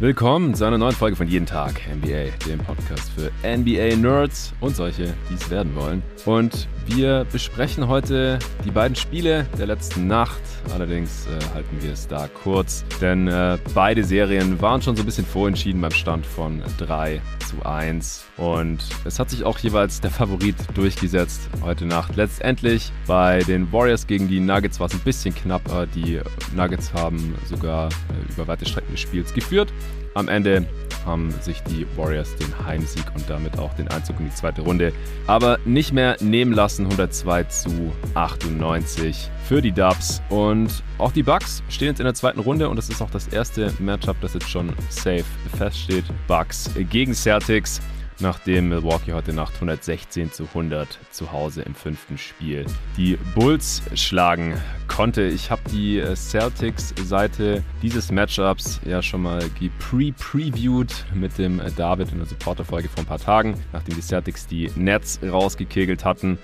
Willkommen zu einer neuen Folge von Jeden Tag NBA, dem Podcast für NBA-Nerds und solche, die es werden wollen. Und wir besprechen heute die beiden Spiele der letzten Nacht. Allerdings äh, halten wir es da kurz, denn äh, beide Serien waren schon so ein bisschen vorentschieden beim Stand von 3 zu 1. Und es hat sich auch jeweils der Favorit durchgesetzt heute Nacht. Letztendlich bei den Warriors gegen die Nuggets war es ein bisschen knapper. Die Nuggets haben sogar äh, über weite Strecken des Spiels geführt. Am Ende haben sich die Warriors den Heimsieg und damit auch den Einzug in die zweite Runde aber nicht mehr nehmen lassen. 102 zu 98 für die Dubs. Und auch die Bucks stehen jetzt in der zweiten Runde und das ist auch das erste Matchup, das jetzt schon safe feststeht. Bucks gegen Celtics nachdem Milwaukee heute Nacht 116 zu 100 zu Hause im fünften Spiel die Bulls schlagen konnte. Ich habe die äh, Celtics-Seite dieses Matchups ja schon mal gepre-previewed mit dem äh, David in der Supporter-Folge vor ein paar Tagen, nachdem die Celtics die Nets rausgekegelt hatten.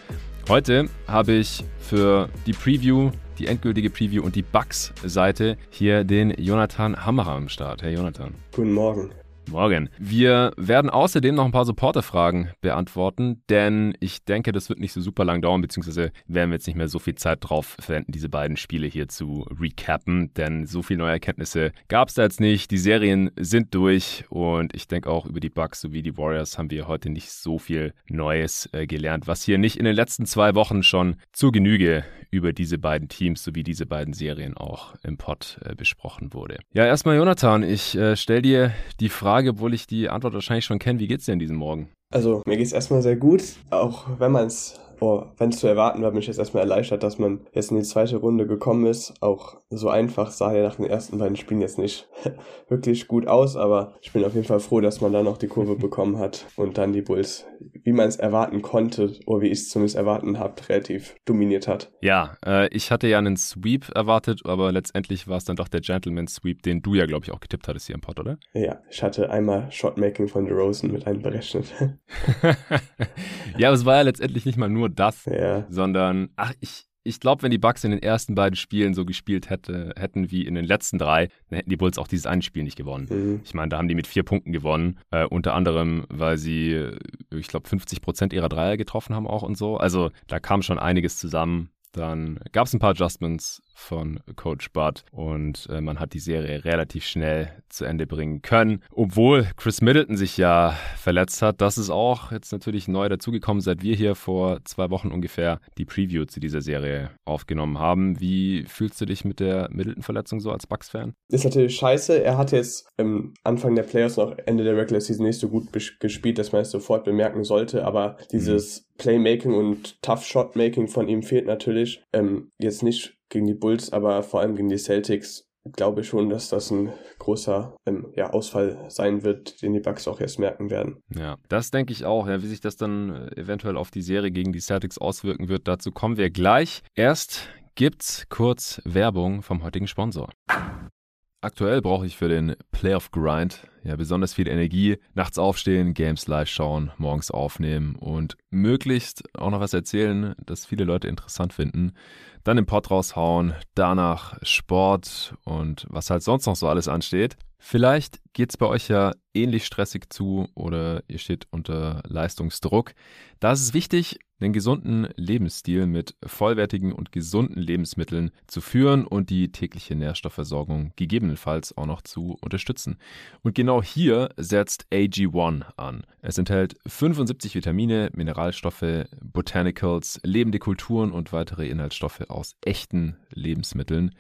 Heute habe ich für die Preview die endgültige Preview und die Bugs-Seite hier den Jonathan Hammerer am Start. Hey Jonathan. Guten Morgen. Morgen. Wir werden außerdem noch ein paar Supporter-Fragen beantworten, denn ich denke, das wird nicht so super lang dauern, beziehungsweise werden wir jetzt nicht mehr so viel Zeit drauf verwenden, diese beiden Spiele hier zu recappen, denn so viele neue Erkenntnisse gab es da jetzt nicht. Die Serien sind durch und ich denke auch über die Bucks sowie die Warriors haben wir heute nicht so viel Neues äh, gelernt, was hier nicht in den letzten zwei Wochen schon zur Genüge über diese beiden Teams sowie diese beiden Serien auch im Pod äh, besprochen wurde. Ja, erstmal Jonathan, ich äh, stelle dir die Frage, obwohl ich die Antwort wahrscheinlich schon kenne, wie geht's dir in diesem Morgen? Also mir geht's erstmal sehr gut, auch wenn man es Boah, wenn es zu erwarten war, bin ich jetzt erstmal erleichtert, dass man jetzt in die zweite Runde gekommen ist. Auch so einfach sah er nach den ersten beiden Spielen jetzt nicht wirklich gut aus, aber ich bin auf jeden Fall froh, dass man da noch die Kurve bekommen hat und dann die Bulls, wie man es erwarten konnte, oder wie ich es zumindest erwarten habe, relativ dominiert hat. Ja, äh, ich hatte ja einen Sweep erwartet, aber letztendlich war es dann doch der Gentleman Sweep, den du ja, glaube ich, auch getippt hattest hier im Pod, oder? Ja, ich hatte einmal Shotmaking von DeRozan mit einberechnet. ja, aber es war ja letztendlich nicht mal nur nur das, ja. sondern, ach, ich, ich glaube, wenn die Bucks in den ersten beiden Spielen so gespielt hätte, hätten wie in den letzten drei, dann hätten die Bulls auch dieses eine Spiel nicht gewonnen. Mhm. Ich meine, da haben die mit vier Punkten gewonnen, äh, unter anderem, weil sie, äh, ich glaube, 50 Prozent ihrer Dreier getroffen haben auch und so. Also da kam schon einiges zusammen. Dann gab es ein paar Adjustments von Coach Bud und äh, man hat die Serie relativ schnell zu Ende bringen können. Obwohl Chris Middleton sich ja verletzt hat, das ist auch jetzt natürlich neu dazugekommen, seit wir hier vor zwei Wochen ungefähr die Preview zu dieser Serie aufgenommen haben. Wie fühlst du dich mit der Middleton-Verletzung so als Bucks-Fan? Ist natürlich scheiße. Er hat jetzt im Anfang der Playoffs noch Ende der Regular Season nicht so gut gespielt, dass man es sofort bemerken sollte, aber dieses mhm. Playmaking und Tough Shot Making von ihm fehlt natürlich. Ähm, jetzt nicht gegen die Bulls, aber vor allem gegen die Celtics glaube ich schon, dass das ein großer ähm, ja, Ausfall sein wird, den die Bucks auch erst merken werden. Ja, das denke ich auch. Ja, wie sich das dann äh, eventuell auf die Serie gegen die Celtics auswirken wird, dazu kommen wir gleich. Erst gibt's kurz Werbung vom heutigen Sponsor. Aktuell brauche ich für den Playoff Grind ja besonders viel Energie. Nachts aufstehen, Games live schauen, morgens aufnehmen und möglichst auch noch was erzählen, das viele Leute interessant finden dann den Pott raushauen, danach Sport und was halt sonst noch so alles ansteht. Vielleicht geht es bei euch ja ähnlich stressig zu oder ihr steht unter Leistungsdruck. Da ist es wichtig, einen gesunden Lebensstil mit vollwertigen und gesunden Lebensmitteln zu führen und die tägliche Nährstoffversorgung gegebenenfalls auch noch zu unterstützen. Und genau hier setzt AG1 an. Es enthält 75 Vitamine, Mineralstoffe, Botanicals, lebende Kulturen und weitere Inhaltsstoffe aus echten Lebensmitteln.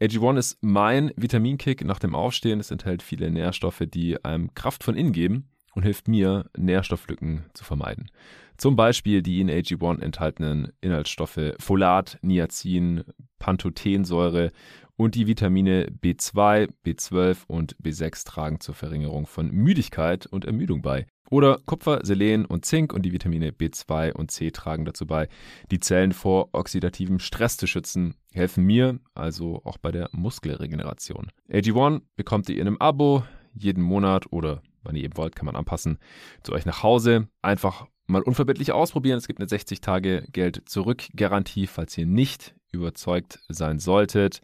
AG1 ist mein Vitaminkick nach dem Aufstehen. Es enthält viele Nährstoffe, die einem Kraft von innen geben und hilft mir, Nährstofflücken zu vermeiden. Zum Beispiel die in AG1 enthaltenen Inhaltsstoffe Folat, Niacin, Pantothensäure und die Vitamine B2, B12 und B6 tragen zur Verringerung von Müdigkeit und Ermüdung bei. Oder Kupfer, Selen und Zink und die Vitamine B2 und C tragen dazu bei, die Zellen vor oxidativem Stress zu schützen, helfen mir also auch bei der Muskelregeneration. AG1 bekommt ihr in einem Abo jeden Monat oder wann ihr eben wollt, kann man anpassen, zu euch nach Hause. Einfach mal unverbindlich ausprobieren. Es gibt eine 60 Tage Geld zurück Garantie, falls ihr nicht überzeugt sein solltet.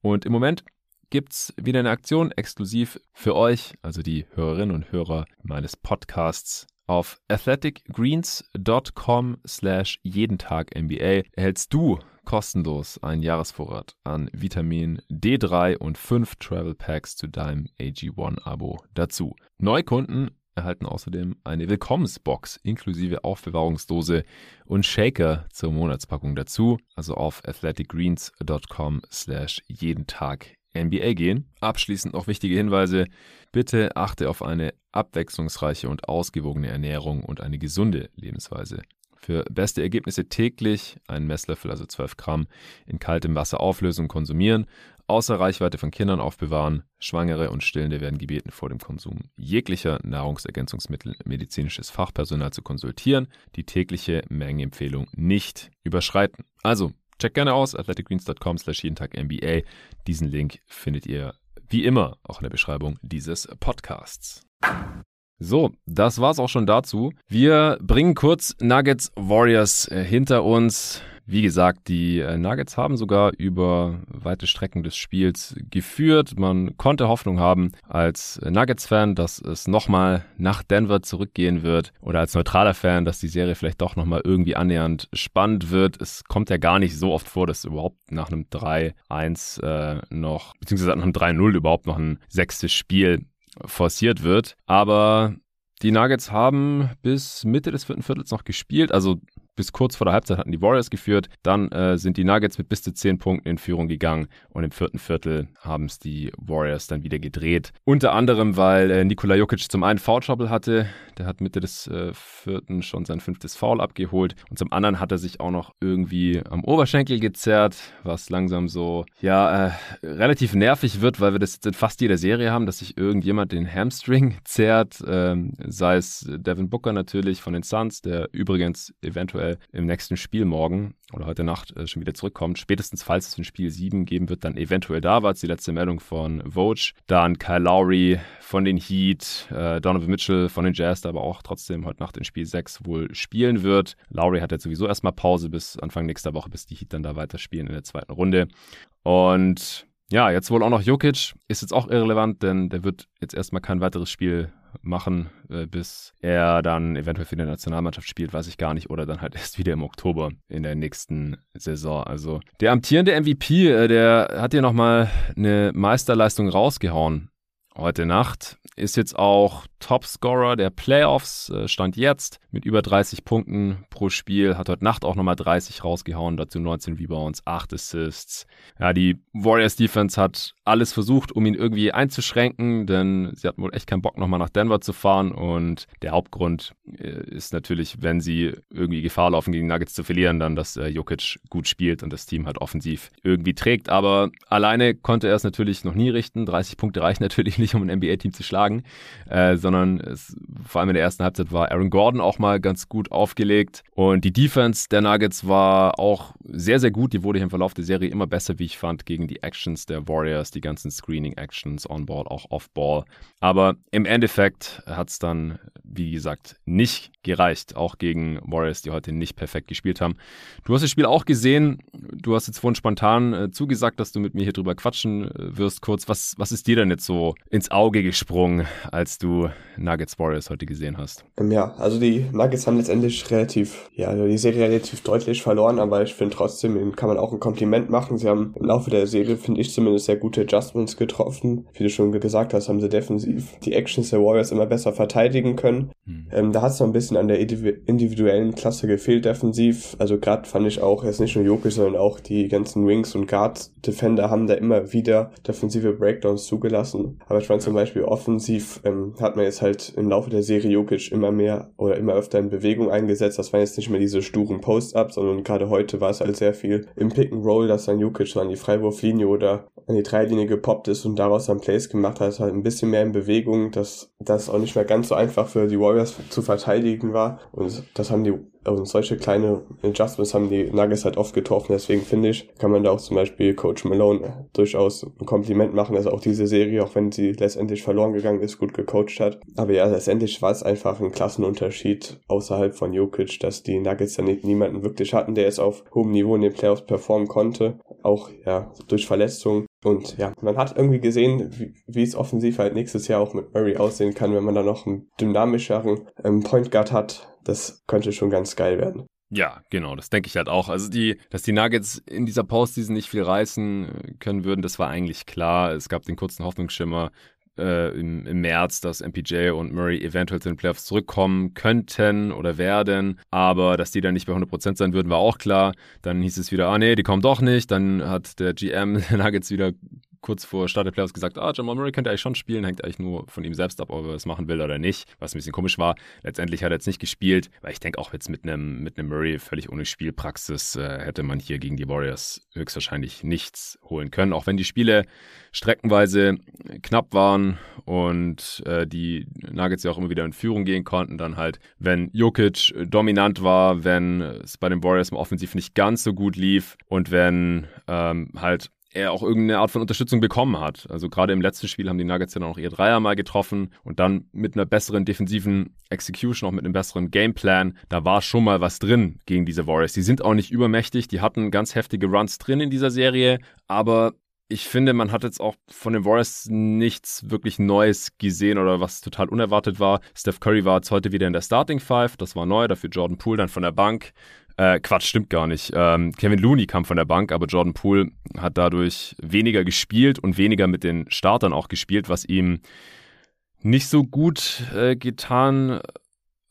Und im Moment gibt's wieder eine Aktion exklusiv für euch, also die Hörerinnen und Hörer meines Podcasts. Auf athleticgreens.com slash jeden Tag NBA erhältst du kostenlos einen Jahresvorrat an Vitamin D3 und 5 Travel Packs zu deinem AG1-Abo dazu. Neukunden erhalten außerdem eine Willkommensbox inklusive Aufbewahrungsdose und Shaker zur Monatspackung dazu. Also auf athleticgreens.com slash jeden Tag NBA gehen. Abschließend noch wichtige Hinweise. Bitte achte auf eine abwechslungsreiche und ausgewogene Ernährung und eine gesunde Lebensweise. Für beste Ergebnisse täglich einen Messlöffel, also 12 Gramm, in kaltem Wasser auflösen und konsumieren außer Reichweite von Kindern aufbewahren. Schwangere und Stillende werden gebeten, vor dem Konsum jeglicher Nahrungsergänzungsmittel medizinisches Fachpersonal zu konsultieren, die tägliche Mengenempfehlung nicht überschreiten. Also, check gerne aus, athleticgreens.com slash jeden Tag NBA. Diesen Link findet ihr wie immer auch in der Beschreibung dieses Podcasts. So, das war's auch schon dazu. Wir bringen kurz Nuggets Warriors äh, hinter uns. Wie gesagt, die äh, Nuggets haben sogar über weite Strecken des Spiels geführt. Man konnte Hoffnung haben als Nuggets-Fan, dass es nochmal nach Denver zurückgehen wird oder als neutraler Fan, dass die Serie vielleicht doch nochmal irgendwie annähernd spannend wird. Es kommt ja gar nicht so oft vor, dass überhaupt nach einem 3-1 äh, noch, beziehungsweise nach einem 3-0 überhaupt noch ein sechstes Spiel forciert wird. Aber die Nuggets haben bis Mitte des vierten Viertels noch gespielt, also bis kurz vor der Halbzeit hatten die Warriors geführt. Dann äh, sind die Nuggets mit bis zu 10 Punkten in Führung gegangen und im vierten Viertel haben es die Warriors dann wieder gedreht. Unter anderem, weil äh, Nikola Jokic zum einen Foul Trouble hatte, der hat Mitte des äh, vierten schon sein fünftes Foul abgeholt und zum anderen hat er sich auch noch irgendwie am Oberschenkel gezerrt, was langsam so, ja, äh, relativ nervig wird, weil wir das jetzt in fast jeder Serie haben, dass sich irgendjemand den Hamstring zerrt, ähm, sei es Devin Booker natürlich von den Suns, der übrigens eventuell eventuell im nächsten Spiel morgen oder heute Nacht äh, schon wieder zurückkommt. Spätestens falls es ein Spiel 7 geben wird, dann eventuell da war es die letzte Meldung von Vogue. Dann Kyle Lowry von den Heat, äh, Donovan Mitchell von den Jazz, der aber auch trotzdem heute Nacht in Spiel 6 wohl spielen wird. Lowry hat jetzt sowieso erstmal Pause bis Anfang nächster Woche, bis die Heat dann da weiterspielen in der zweiten Runde. Und ja, jetzt wohl auch noch Jokic. Ist jetzt auch irrelevant, denn der wird jetzt erstmal kein weiteres Spiel machen, äh, bis er dann eventuell für die Nationalmannschaft spielt, weiß ich gar nicht. Oder dann halt erst wieder im Oktober in der nächsten Saison. Also der amtierende MVP, äh, der hat hier nochmal eine Meisterleistung rausgehauen heute Nacht. Ist jetzt auch Topscorer der Playoffs, äh, stand jetzt mit über 30 Punkten pro Spiel, hat heute Nacht auch nochmal 30 rausgehauen, dazu 19 Rebounds, 8 Assists. Ja, die Warriors Defense hat alles versucht, um ihn irgendwie einzuschränken, denn sie hatten wohl echt keinen Bock nochmal nach Denver zu fahren und der Hauptgrund äh, ist natürlich, wenn sie irgendwie Gefahr laufen, gegen Nuggets zu verlieren, dann, dass äh, Jokic gut spielt und das Team halt offensiv irgendwie trägt, aber alleine konnte er es natürlich noch nie richten. 30 Punkte reichen natürlich nicht, um ein NBA-Team zu schlagen, sondern es, vor allem in der ersten Halbzeit war Aaron Gordon auch mal ganz gut aufgelegt und die Defense der Nuggets war auch sehr, sehr gut. Die wurde im Verlauf der Serie immer besser, wie ich fand, gegen die Actions der Warriors, die ganzen Screening-Actions on-ball, auch off-ball. Aber im Endeffekt hat es dann, wie gesagt, nicht gereicht, auch gegen Warriors, die heute nicht perfekt gespielt haben. Du hast das Spiel auch gesehen. Du hast jetzt vorhin spontan äh, zugesagt, dass du mit mir hier drüber quatschen äh, wirst kurz. Was, was ist dir denn jetzt so ins Auge gesprungen, als du Nuggets Warriors heute gesehen hast? Ähm, ja, also die Nuggets haben letztendlich relativ, ja, also die Serie relativ deutlich verloren, aber ich finde trotzdem, ihnen kann man auch ein Kompliment machen. Sie haben im Laufe der Serie, finde ich zumindest, sehr gute Adjustments getroffen. Wie du schon gesagt hast, haben sie defensiv die Actions der Warriors immer besser verteidigen können. Hm. Ähm, da hat es noch ein bisschen an der individuellen Klasse gefehlt defensiv. Also gerade fand ich auch, jetzt nicht nur Jokic, sondern auch die ganzen Wings und Guard-Defender haben da immer wieder defensive Breakdowns zugelassen. Aber ich fand zum Beispiel offensiv ähm, hat man jetzt halt im Laufe der Serie Jokic immer mehr oder immer öfter in Bewegung eingesetzt. Das waren jetzt nicht mehr diese sturen Post-Ups, sondern gerade heute war es halt sehr viel im Pick and Roll, dass dann Jokic so an die Freiwurflinie oder an die Dreilinie gepoppt ist und daraus dann Plays gemacht hat. Halt ein bisschen mehr in Bewegung, dass das auch nicht mehr ganz so einfach für die Warriors zu verteidigen war. Und das haben die also solche kleine Adjustments haben die Nuggets halt oft getroffen. Deswegen finde ich, kann man da auch zum Beispiel Coach Malone durchaus ein Kompliment machen, dass auch diese Serie, auch wenn sie letztendlich verloren gegangen ist, gut gecoacht hat. Aber ja, letztendlich war es einfach ein Klassenunterschied außerhalb von Jokic, dass die Nuggets dann niemanden wirklich hatten, der es auf hohem Niveau in den Playoffs performen konnte. Auch ja durch Verletzungen Und ja, man hat irgendwie gesehen, wie, wie es offensiv halt nächstes Jahr auch mit Murray aussehen kann, wenn man da noch einen dynamischeren ähm, Point Guard hat. Das könnte schon ganz geil werden. Ja, genau, das denke ich halt auch. Also die, dass die Nuggets in dieser Postseason nicht viel reißen können würden, das war eigentlich klar. Es gab den kurzen Hoffnungsschimmer äh, im, im März, dass MPJ und Murray eventuell zu den Playoffs zurückkommen könnten oder werden, aber dass die dann nicht bei 100% sein würden, war auch klar. Dann hieß es wieder, ah nee, die kommen doch nicht. Dann hat der GM Nuggets wieder kurz vor Start der Playoffs gesagt, ah, Jamal Murray könnte eigentlich schon spielen, hängt eigentlich nur von ihm selbst ab, ob er es machen will oder nicht, was ein bisschen komisch war. Letztendlich hat er jetzt nicht gespielt, weil ich denke auch jetzt mit einem mit Murray völlig ohne Spielpraxis äh, hätte man hier gegen die Warriors höchstwahrscheinlich nichts holen können, auch wenn die Spiele streckenweise knapp waren und äh, die Nuggets ja auch immer wieder in Führung gehen konnten, dann halt, wenn Jokic dominant war, wenn es bei den Warriors im Offensiv nicht ganz so gut lief und wenn ähm, halt er auch irgendeine Art von Unterstützung bekommen hat. Also gerade im letzten Spiel haben die Nuggets ja dann auch ihr Dreier mal getroffen und dann mit einer besseren defensiven Execution, auch mit einem besseren Gameplan, da war schon mal was drin gegen diese Warriors. Die sind auch nicht übermächtig, die hatten ganz heftige Runs drin in dieser Serie, aber ich finde, man hat jetzt auch von den Warriors nichts wirklich Neues gesehen oder was total unerwartet war. Steph Curry war jetzt heute wieder in der Starting Five, das war neu, dafür Jordan Poole dann von der Bank. Äh, Quatsch, stimmt gar nicht. Ähm, Kevin Looney kam von der Bank, aber Jordan Poole hat dadurch weniger gespielt und weniger mit den Startern auch gespielt, was ihm nicht so gut äh, getan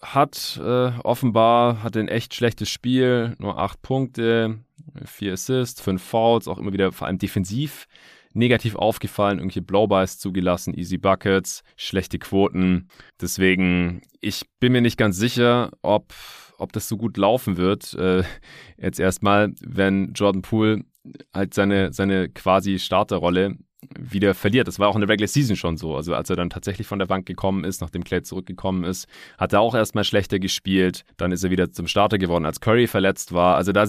hat. Äh, offenbar hat ein echt schlechtes Spiel, nur acht Punkte, vier Assists, fünf Fouls, auch immer wieder vor allem defensiv negativ aufgefallen, irgendwelche Blowbys zugelassen, Easy Buckets, schlechte Quoten. Deswegen, ich bin mir nicht ganz sicher, ob ob das so gut laufen wird. Äh, jetzt erstmal, wenn Jordan Poole halt seine, seine quasi Starterrolle wieder verliert. Das war auch in der Regular Season schon so. Also als er dann tatsächlich von der Bank gekommen ist, nachdem Clay zurückgekommen ist, hat er auch erstmal schlechter gespielt. Dann ist er wieder zum Starter geworden, als Curry verletzt war. Also da,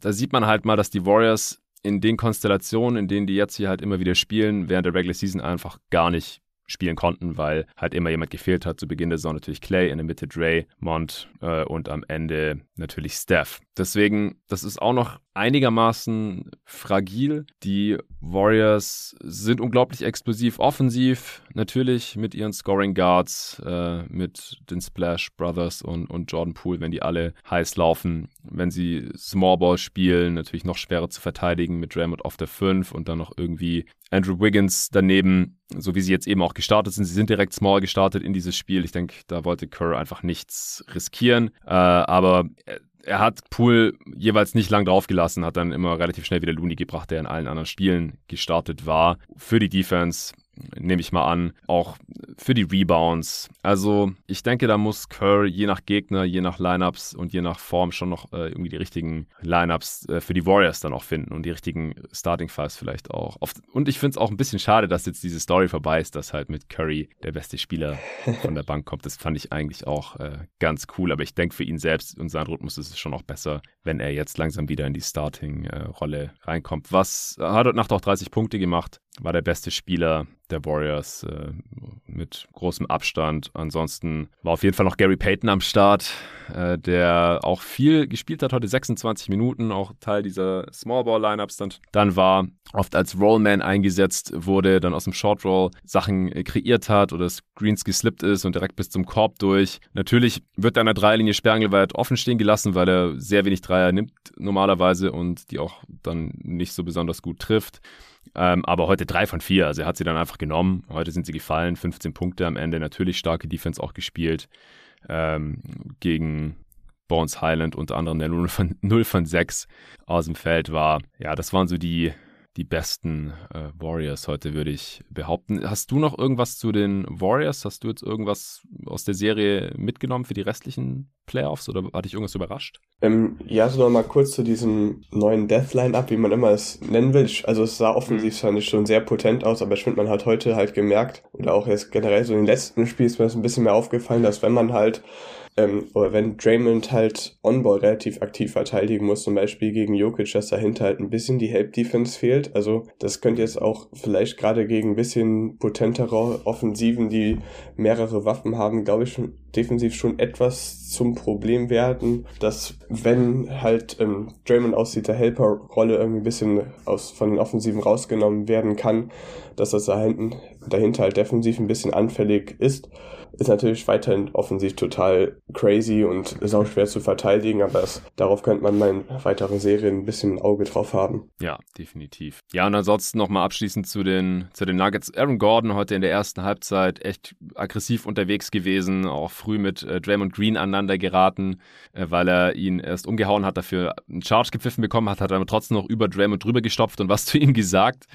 da sieht man halt mal, dass die Warriors in den Konstellationen, in denen die jetzt hier halt immer wieder spielen, während der Regular Season einfach gar nicht spielen konnten, weil halt immer jemand gefehlt hat. Zu Beginn der Saison natürlich Clay, in der Mitte Dre, Mont äh, und am Ende natürlich Steph. Deswegen, das ist auch noch einigermaßen fragil. Die Warriors sind unglaublich explosiv offensiv, natürlich mit ihren Scoring Guards, äh, mit den Splash Brothers und, und Jordan Poole, wenn die alle heiß laufen. Wenn sie Small Ball spielen, natürlich noch schwerer zu verteidigen mit Draymond auf der 5 und dann noch irgendwie Andrew Wiggins daneben, so wie sie jetzt eben auch gestartet sind. Sie sind direkt small gestartet in dieses Spiel. Ich denke, da wollte Kerr einfach nichts riskieren. Äh, aber er hat Poole jeweils nicht lang draufgelassen, hat dann immer relativ schnell wieder Looney gebracht, der in allen anderen Spielen gestartet war. Für die Defense nehme ich mal an, auch für die Rebounds. Also ich denke, da muss Kerr je nach Gegner, je nach Lineups und je nach Form schon noch äh, irgendwie die richtigen Lineups äh, für die Warriors dann auch finden und die richtigen Starting Fives vielleicht auch. Und ich finde es auch ein bisschen schade, dass jetzt diese Story vorbei ist, dass halt mit Curry der beste Spieler von der Bank kommt. Das fand ich eigentlich auch äh, ganz cool. Aber ich denke, für ihn selbst und seinen Rhythmus ist es schon auch besser, wenn er jetzt langsam wieder in die Starting-Rolle äh, reinkommt. Was hat heute Nacht auch 30 Punkte gemacht, war der beste Spieler der Warriors äh, mit großem Abstand. Ansonsten war auf jeden Fall noch Gary Payton am Start, äh, der auch viel gespielt hat, heute 26 Minuten, auch Teil dieser Small Ball Lineups dann, dann war, oft als Rollman eingesetzt wurde, dann aus dem Short Roll Sachen äh, kreiert hat oder Screens geslippt ist und direkt bis zum Korb durch. Natürlich wird er an der Dreilinie sperrangelweit offen stehen gelassen, weil er sehr wenig Dreier nimmt normalerweise und die auch dann nicht so besonders gut trifft. Ähm, aber heute drei von vier. Also er hat sie dann einfach genommen. Heute sind sie gefallen. 15 Punkte am Ende. Natürlich starke Defense auch gespielt. Ähm, gegen Bones Highland unter anderem, der 0 von, 0 von 6 aus dem Feld war. Ja, das waren so die, die besten äh, Warriors heute, würde ich behaupten. Hast du noch irgendwas zu den Warriors? Hast du jetzt irgendwas aus der Serie mitgenommen für die restlichen Playoffs oder hat dich irgendwas überrascht? Ähm, ja, so nochmal kurz zu diesem neuen Deathline-Up, wie man immer es nennen will. Also es sah offensiv mhm. schon sehr potent aus, aber ich finde, man hat heute halt gemerkt, oder auch jetzt generell so in den letzten Spielen ist mir das ein bisschen mehr aufgefallen, dass wenn man halt ähm, oder wenn Draymond halt On-Ball relativ aktiv verteidigen muss, zum Beispiel gegen Jokic, dass dahinter halt ein bisschen die Help-Defense fehlt. Also das könnte jetzt auch vielleicht gerade gegen ein bisschen potentere Offensiven, die mehrere Waffen haben, glaube ich, schon defensiv schon etwas zum Problem werden, dass wenn halt ähm, Draymond aus dieser Helper-Rolle irgendwie ein bisschen aus, von den Offensiven rausgenommen werden kann, dass das dahinter halt defensiv ein bisschen anfällig ist ist natürlich weiterhin offensiv total crazy und ist auch schwer zu verteidigen, aber das, darauf könnte man in weiteren Serien ein bisschen ein Auge drauf haben. Ja, definitiv. Ja, und ansonsten nochmal abschließend zu den, zu den Nuggets. Aaron Gordon heute in der ersten Halbzeit echt aggressiv unterwegs gewesen, auch früh mit äh, Draymond Green aneinander geraten, äh, weil er ihn erst umgehauen hat, dafür einen Charge gepfiffen bekommen hat, hat er aber trotzdem noch über Draymond drüber gestopft und was zu ihm gesagt.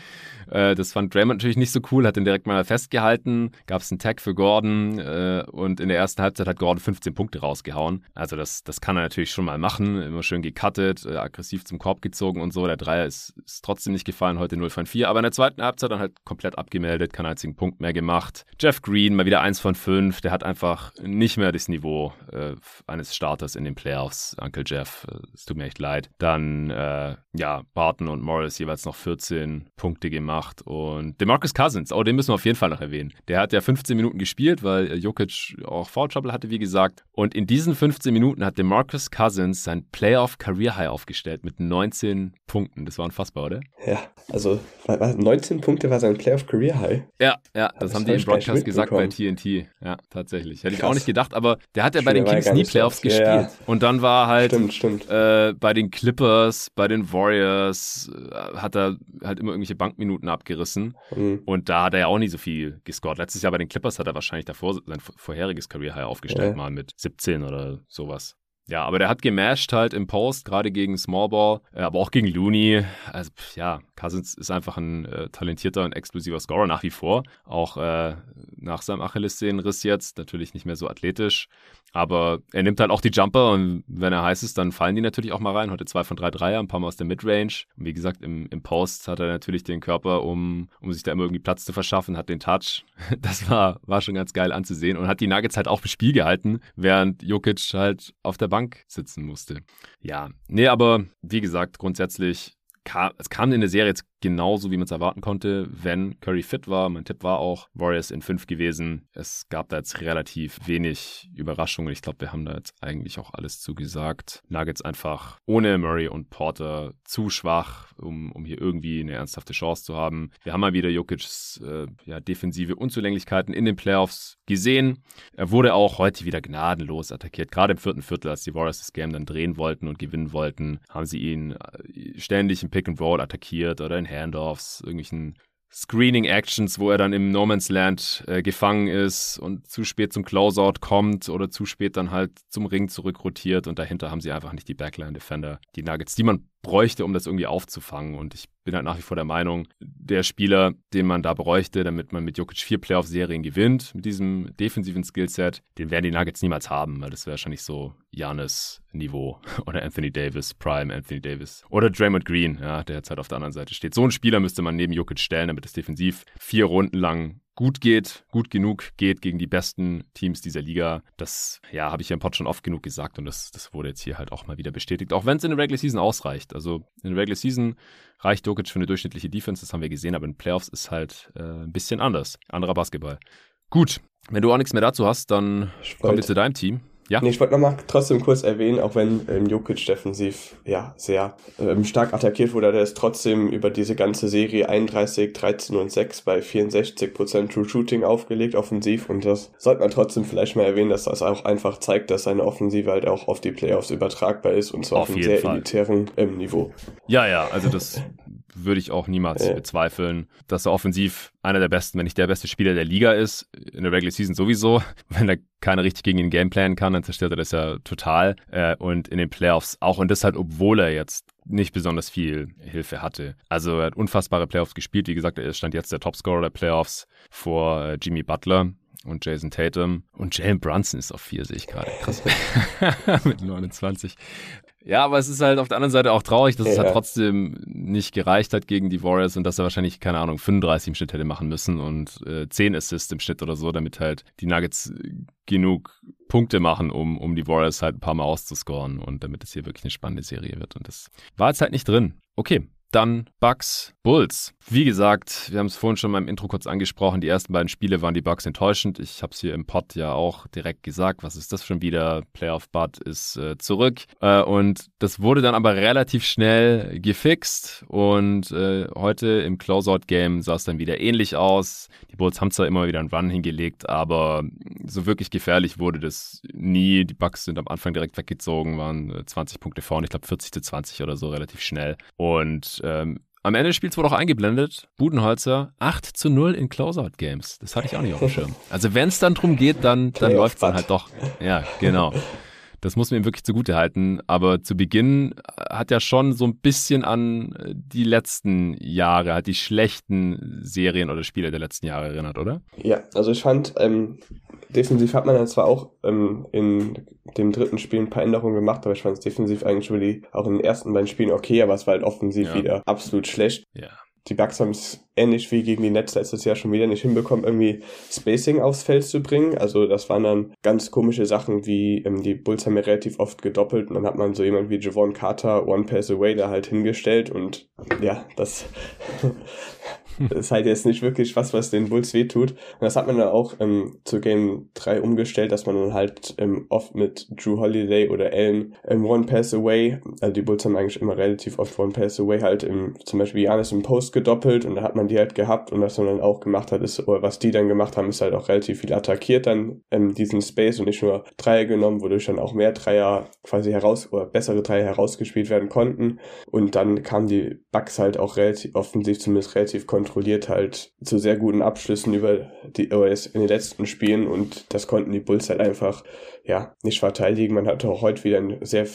Äh, das fand Draymond natürlich nicht so cool, hat ihn direkt mal festgehalten, gab es einen Tag für Gordon, äh, und in der ersten Halbzeit hat Gordon 15 Punkte rausgehauen. Also das, das kann er natürlich schon mal machen. Immer schön gecuttet, äh, aggressiv zum Korb gezogen und so. Der Dreier ist, ist trotzdem nicht gefallen, heute 0 von 4. Aber in der zweiten Halbzeit dann halt komplett abgemeldet, keinen einzigen Punkt mehr gemacht. Jeff Green mal wieder 1 von 5. Der hat einfach nicht mehr das Niveau äh, eines Starters in den Playoffs. Uncle Jeff, äh, es tut mir echt leid. Dann, äh, ja, Barton und Morris jeweils noch 14 Punkte gemacht. Und DeMarcus Cousins, oh, den müssen wir auf jeden Fall noch erwähnen. Der hat ja 15 Minuten gespielt, weil Jokic auch Foul Trouble hatte, wie gesagt. Und in diesen 15 Minuten hat DeMarcus Cousins sein Playoff Career High aufgestellt mit 19 Punkten. Das war unfassbar, oder? Ja, also 19 Punkte war sein Playoff Career High. Ja, ja, das, das haben die im Broadcast gesagt bei TNT. Ja, tatsächlich. Hätte ich auch nicht gedacht, aber der hat ja bei den Kings nie Playoffs gespielt. Ja, ja. Und dann war halt stimmt, stimmt. Äh, bei den Clippers, bei den Warriors, äh, hat er halt immer irgendwelche Bankminuten abgerissen. Mhm. Und da hat er ja auch nicht so viel gescored. Letztes Jahr bei den Clippers hat er wahrscheinlich davor sein vorheriges Career High aufgestellt, ja. mal mit 17 oder sowas. Ja, aber der hat gemasht halt im Post, gerade gegen Smallball, äh, aber auch gegen Looney. Also, ja, Cousins ist einfach ein äh, talentierter und explosiver Scorer nach wie vor. Auch äh, nach seinem Achillessehnenriss jetzt. Natürlich nicht mehr so athletisch. Aber er nimmt halt auch die Jumper und wenn er heiß ist, dann fallen die natürlich auch mal rein. Heute zwei von drei Dreier, ein paar Mal aus der Midrange. Und wie gesagt, im, im Post hat er natürlich den Körper, um, um sich da immer irgendwie Platz zu verschaffen, hat den Touch. Das war, war schon ganz geil anzusehen und hat die Nuggets halt auch im Spiel gehalten, während Jokic halt auf der Bank sitzen musste. Ja, nee, aber wie gesagt, grundsätzlich kam, es kam in der Serie jetzt genauso, wie man es erwarten konnte, wenn Curry fit war. Mein Tipp war auch Warriors in 5 gewesen. Es gab da jetzt relativ wenig Überraschungen. Ich glaube, wir haben da jetzt eigentlich auch alles zugesagt. Nuggets einfach ohne Murray und Porter zu schwach, um, um hier irgendwie eine ernsthafte Chance zu haben. Wir haben mal wieder Jokic's äh, ja, defensive Unzulänglichkeiten in den Playoffs gesehen. Er wurde auch heute wieder gnadenlos attackiert. Gerade im vierten Viertel, als die Warriors das Game dann drehen wollten und gewinnen wollten, haben sie ihn äh, ständig im Pick and Roll attackiert oder in Handoffs, irgendwelchen Screening-Actions, wo er dann im No Man's Land äh, gefangen ist und zu spät zum Closeout kommt oder zu spät dann halt zum Ring zurückrotiert und dahinter haben sie einfach nicht die Backline-Defender, die Nuggets, die man bräuchte, um das irgendwie aufzufangen. Und ich bin halt nach wie vor der Meinung, der Spieler, den man da bräuchte, damit man mit Jokic vier Playoff-Serien gewinnt, mit diesem defensiven Skillset, den werden die Nuggets niemals haben, weil das wäre wahrscheinlich so Janis Niveau oder Anthony Davis, Prime Anthony Davis oder Draymond Green, ja, der jetzt halt auf der anderen Seite steht. So einen Spieler müsste man neben Jokic stellen, damit es defensiv vier Runden lang gut geht, gut genug geht gegen die besten Teams dieser Liga. Das, ja, habe ich ja im Pod schon oft genug gesagt und das, das wurde jetzt hier halt auch mal wieder bestätigt. Auch wenn es in der Regular Season ausreicht. Also in der Regular Season reicht Jokic für eine durchschnittliche Defense, das haben wir gesehen, aber in Playoffs ist halt äh, ein bisschen anders. Anderer Basketball. Gut, wenn du auch nichts mehr dazu hast, dann kommen wir zu deinem Team. Ja. Nee, ich wollte nochmal trotzdem kurz erwähnen, auch wenn ähm, Jokic defensiv ja sehr ähm, stark attackiert wurde, der ist trotzdem über diese ganze Serie 31, 13 und 6 bei 64% True Shooting aufgelegt, offensiv. Und das sollte man trotzdem vielleicht mal erwähnen, dass das auch einfach zeigt, dass seine Offensive halt auch auf die Playoffs übertragbar ist und zwar auf, auf einem sehr Fall. elitären ähm, Niveau. Ja, ja, also das würde ich auch niemals ja. bezweifeln, dass er offensiv einer der besten, wenn nicht der beste Spieler der Liga ist. In der Regular Season sowieso. Wenn er keiner richtig gegen ihn gameplanen kann, dann zerstört er das ja total. Äh, und in den Playoffs auch. Und das halt, obwohl er jetzt nicht besonders viel Hilfe hatte. Also er hat unfassbare Playoffs gespielt. Wie gesagt, er stand jetzt der Topscorer der Playoffs vor äh, Jimmy Butler und Jason Tatum. Und Jalen Brunson ist auf vier, sehe ich gerade. Krass. Mit 29. Ja, aber es ist halt auf der anderen Seite auch traurig, dass ja. es halt trotzdem nicht gereicht hat gegen die Warriors und dass er wahrscheinlich, keine Ahnung, 35 im Schnitt hätte machen müssen und äh, 10 Assists im Schnitt oder so, damit halt die Nuggets genug Punkte machen, um, um die Warriors halt ein paar Mal auszuscoren und damit es hier wirklich eine spannende Serie wird. Und das war jetzt halt nicht drin. Okay, dann Bucks, Bulls. Wie gesagt, wir haben es vorhin schon mal im Intro kurz angesprochen. Die ersten beiden Spiele waren die Bucks enttäuschend. Ich habe es hier im Pod ja auch direkt gesagt. Was ist das schon wieder? Playoff Bud ist äh, zurück. Äh, und das wurde dann aber relativ schnell gefixt. Und äh, heute im Closeout-Game sah es dann wieder ähnlich aus. Die Bulls haben zwar immer wieder einen Run hingelegt, aber so wirklich gefährlich wurde das nie. Die Bucks sind am Anfang direkt weggezogen, waren 20 äh, Punkte vorne. Ich glaube 40 zu 20 oder so relativ schnell. Und ähm, am Ende des Spiels wurde auch eingeblendet, Budenholzer 8 zu 0 in Closeout-Games. Das hatte ich auch nicht auf dem Schirm. Also wenn es dann drum geht, dann, dann läuft es dann halt doch. Ja, genau. Das muss man ihm wirklich zugute halten. Aber zu Beginn hat er schon so ein bisschen an die letzten Jahre, hat die schlechten Serien oder Spiele der letzten Jahre erinnert, oder? Ja, also ich fand, ähm, defensiv hat man dann zwar auch ähm, in dem dritten Spiel ein paar Änderungen gemacht, aber ich fand es defensiv eigentlich really auch in den ersten beiden Spielen okay, aber es war halt offensiv ja. wieder absolut schlecht. Ja die Bugs haben es ähnlich wie gegen die Nets letztes Jahr schon wieder nicht hinbekommen, irgendwie Spacing aufs Feld zu bringen. Also das waren dann ganz komische Sachen, wie ähm, die Bulls haben ja relativ oft gedoppelt und dann hat man so jemand wie Javon Carter One Pass Away da halt hingestellt und ja, das das ist halt jetzt nicht wirklich was, was den Bulls wehtut. Und das hat man dann auch ähm, zu Game 3 umgestellt, dass man dann halt ähm, oft mit Drew Holiday oder Allen ähm, One Pass Away, also die Bulls haben eigentlich immer relativ oft One Pass Away halt im, zum Beispiel Janis im Post gedoppelt und da hat man die halt gehabt und was man dann auch gemacht hat, ist, oder was die dann gemacht haben, ist halt auch relativ viel attackiert dann ähm, diesen Space und nicht nur Dreier genommen, wodurch dann auch mehr Dreier quasi heraus, oder bessere Dreier herausgespielt werden konnten und dann kamen die Bugs halt auch relativ offensiv, zumindest relativ kontrolliert kontrolliert halt zu sehr guten Abschlüssen über die OS in den letzten Spielen und das konnten die Bulls halt einfach ja nicht verteidigen. Man hat auch heute wieder in sehr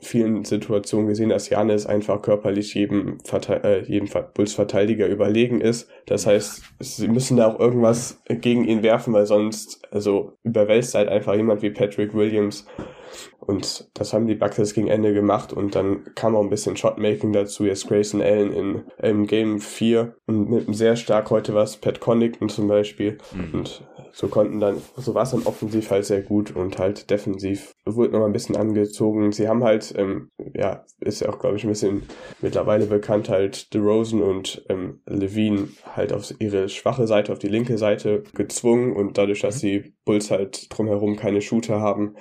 vielen Situationen gesehen, dass Janis einfach körperlich jedem, Verte äh, jedem Bulls-Verteidiger überlegen ist. Das heißt, sie müssen da auch irgendwas gegen ihn werfen, weil sonst also überwältigt halt einfach jemand wie Patrick Williams und das haben die Bucks gegen Ende gemacht und dann kam auch ein bisschen Shotmaking dazu. Jetzt Grayson Allen in, in Game 4 und mit sehr stark heute was Pat Connaughton zum Beispiel. Mhm. Und so konnten dann, so war es dann offensiv halt sehr gut und halt defensiv wurde nochmal ein bisschen angezogen. Sie haben halt, ähm, ja, ist ja auch, glaube ich, ein bisschen mittlerweile bekannt, halt DeRozan und ähm, Levine halt auf ihre schwache Seite, auf die linke Seite gezwungen und dadurch, dass mhm. die Bulls halt drumherum keine Shooter haben,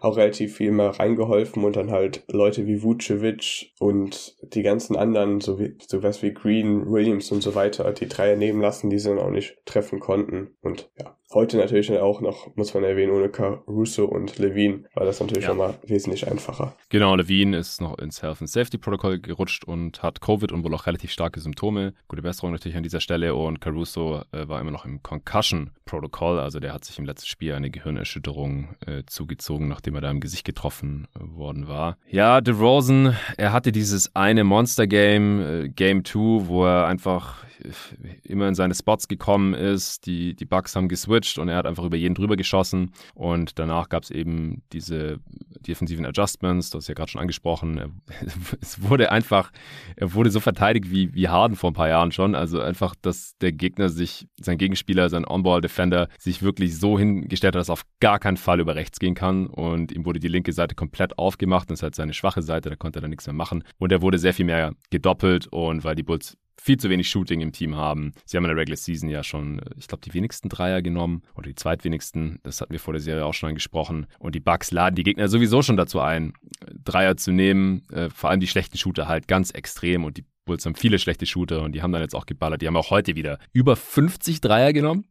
auch relativ viel mal reingeholfen und dann halt Leute wie Vucevic und die ganzen anderen, so wie sowas wie Green, Williams und so weiter, die Dreier nehmen lassen, die sie dann auch nicht treffen konnten. Und ja, heute natürlich auch noch, muss man erwähnen, ohne Caruso und Levine war das natürlich ja. nochmal wesentlich einfacher. Genau, Levine ist noch ins Health and Safety Protokoll gerutscht und hat Covid und wohl auch relativ starke Symptome. Gute Besserung natürlich an dieser Stelle und Caruso äh, war immer noch im Concussion Protokoll, also der hat sich im letzten Spiel eine Gehirnerschütterung äh, zugezogen, nachdem er da im Gesicht getroffen äh, worden war. Ja, DeRozan, er hatte dieses eine Monster Game, äh, Game 2, wo er einfach immer in seine Spots gekommen ist. Die, die Bugs haben geswitcht und er hat einfach über jeden drüber geschossen. Und danach gab es eben diese defensiven Adjustments, das ist ja gerade schon angesprochen. Es wurde einfach, er wurde so verteidigt wie, wie Harden vor ein paar Jahren schon. Also einfach, dass der Gegner sich, sein Gegenspieler, sein On-Ball-Defender sich wirklich so hingestellt hat, dass er auf gar keinen Fall über rechts gehen kann. Und ihm wurde die linke Seite komplett aufgemacht. Das ist halt seine schwache Seite, da konnte er dann nichts mehr machen. Und er wurde sehr viel mehr gedoppelt und weil die Bulls viel zu wenig Shooting im Team haben. Sie haben in der Regular Season ja schon, äh, ich glaube, die wenigsten Dreier genommen oder die zweitwenigsten. Das hatten wir vor der Serie auch schon angesprochen. Und die Bucks laden die Gegner sowieso schon dazu ein, Dreier zu nehmen. Äh, vor allem die schlechten Shooter halt ganz extrem. Und die Bulls haben viele schlechte Shooter und die haben dann jetzt auch geballert. Die haben auch heute wieder über 50 Dreier genommen.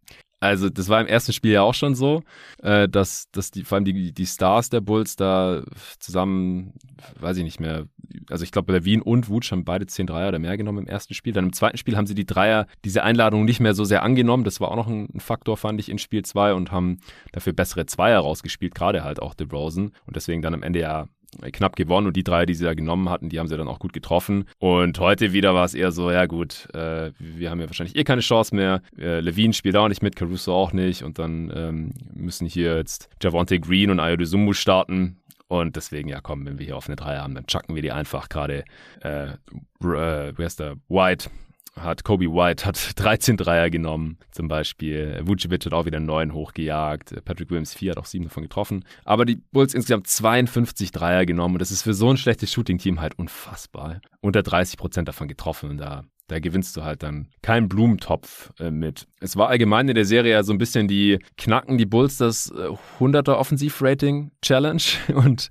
Also das war im ersten Spiel ja auch schon so, äh, dass, dass die, vor allem die, die Stars der Bulls da zusammen, weiß ich nicht mehr, also ich glaube Levine und Wutsch haben beide 10 Dreier oder mehr genommen im ersten Spiel. Dann im zweiten Spiel haben sie die Dreier, diese Einladung nicht mehr so sehr angenommen. Das war auch noch ein, Faktor, fand ich, in Spiel 2 und haben dafür bessere Zweier rausgespielt, gerade halt auch DeRozan. Und deswegen dann am Ende ja knapp gewonnen und die drei, die sie da genommen hatten, die haben sie dann auch gut getroffen. Und heute wieder war es eher so, ja gut, äh, wir haben ja wahrscheinlich eh keine Chance mehr. Äh, Levine spielt auch nicht mit, Caruso auch nicht und dann ähm, müssen hier jetzt Javonte Green und Ayodesumu starten. Und deswegen, ja komm, wenn wir hier offene Dreier haben, dann chucken wir die einfach gerade, äh, äh, wer ist der? White hat Kobe White hat 13 Dreier genommen, zum Beispiel. Vucevic hat auch wieder 9 hochgejagt. Patrick Williams 4 hat auch 7 davon getroffen. Aber die Bulls insgesamt 52 Dreier genommen und das ist für so ein schlechtes Shooting-Team halt unfassbar. Unter 30 Prozent davon getroffen und da da gewinnst du halt dann keinen Blumentopf äh, mit. Es war allgemein in der Serie ja so ein bisschen die knacken die Bulls das äh, 100er Offensivrating Challenge und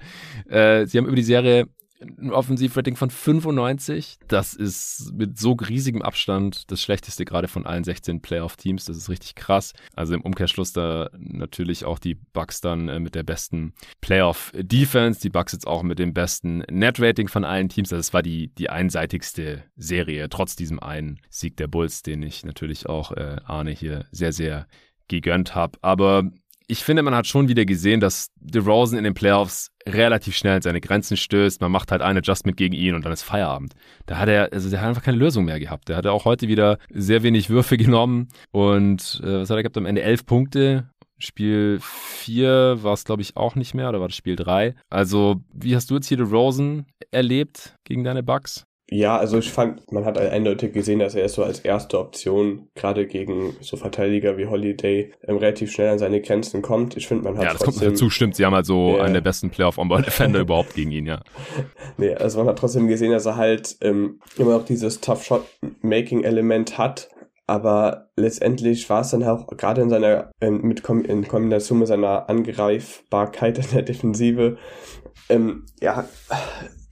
äh, sie haben über die Serie ein Offensivrating von 95. Das ist mit so riesigem Abstand das schlechteste gerade von allen 16 Playoff-Teams. Das ist richtig krass. Also im Umkehrschluss da natürlich auch die Bucks dann äh, mit der besten Playoff-Defense. Die Bucks jetzt auch mit dem besten Net-Rating von allen Teams. Also es war die, die einseitigste Serie, trotz diesem einen Sieg der Bulls, den ich natürlich auch äh, Arne hier sehr, sehr gegönnt habe. Aber ich finde, man hat schon wieder gesehen, dass DeRozan in den Playoffs relativ schnell an seine Grenzen stößt. Man macht halt ein Adjustment gegen ihn und dann ist Feierabend. Da hat er, also der hat einfach keine Lösung mehr gehabt. Der hatte auch heute wieder sehr wenig Würfe genommen und äh, was hat er gehabt? Am Ende elf Punkte. Spiel 4 war es, glaube ich, auch nicht mehr, oder war das Spiel 3? Also, wie hast du jetzt hier DeRozan erlebt gegen deine Bugs? Ja, also ich fand, man hat eindeutig gesehen, dass er so als erste Option gerade gegen so Verteidiger wie Holiday ähm, relativ schnell an seine Grenzen kommt. Ich finde, man hat Ja, das trotzdem, kommt dazu, stimmt. Sie haben halt so yeah. einen der besten Playoff-On-Ball-Defender überhaupt gegen ihn, ja. Nee, also man hat trotzdem gesehen, dass er halt ähm, immer noch dieses Tough-Shot-Making-Element hat, aber letztendlich war es dann auch gerade in seiner ähm, mit Kom in Kombination mit seiner Angreifbarkeit in der Defensive ähm, ja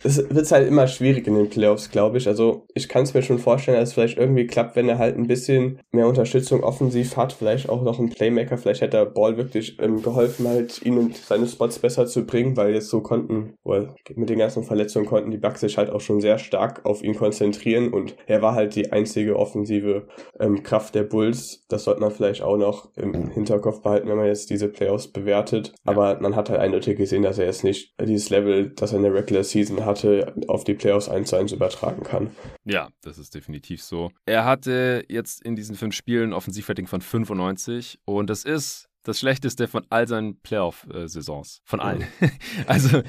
es wird halt immer schwierig in den Playoffs, glaube ich. Also ich kann es mir schon vorstellen, dass es vielleicht irgendwie klappt, wenn er halt ein bisschen mehr Unterstützung offensiv hat, vielleicht auch noch ein Playmaker, vielleicht hätte der Ball wirklich ähm, geholfen, halt ihn und seine Spots besser zu bringen, weil jetzt so konnten, well, mit den ganzen Verletzungen konnten die Bucks sich halt auch schon sehr stark auf ihn konzentrieren und er war halt die einzige offensive ähm, Kraft der Bulls. Das sollte man vielleicht auch noch im Hinterkopf behalten, wenn man jetzt diese Playoffs bewertet. Aber man hat halt eindeutig gesehen, dass er jetzt nicht dieses Level, das er in der Regular Season hat, hatte, auf die Playoffs 1 zu 1 übertragen kann. Ja, das ist definitiv so. Er hatte jetzt in diesen fünf Spielen Offensivrating von 95 und das ist das Schlechteste von all seinen Playoff-Saisons. Von allen. also,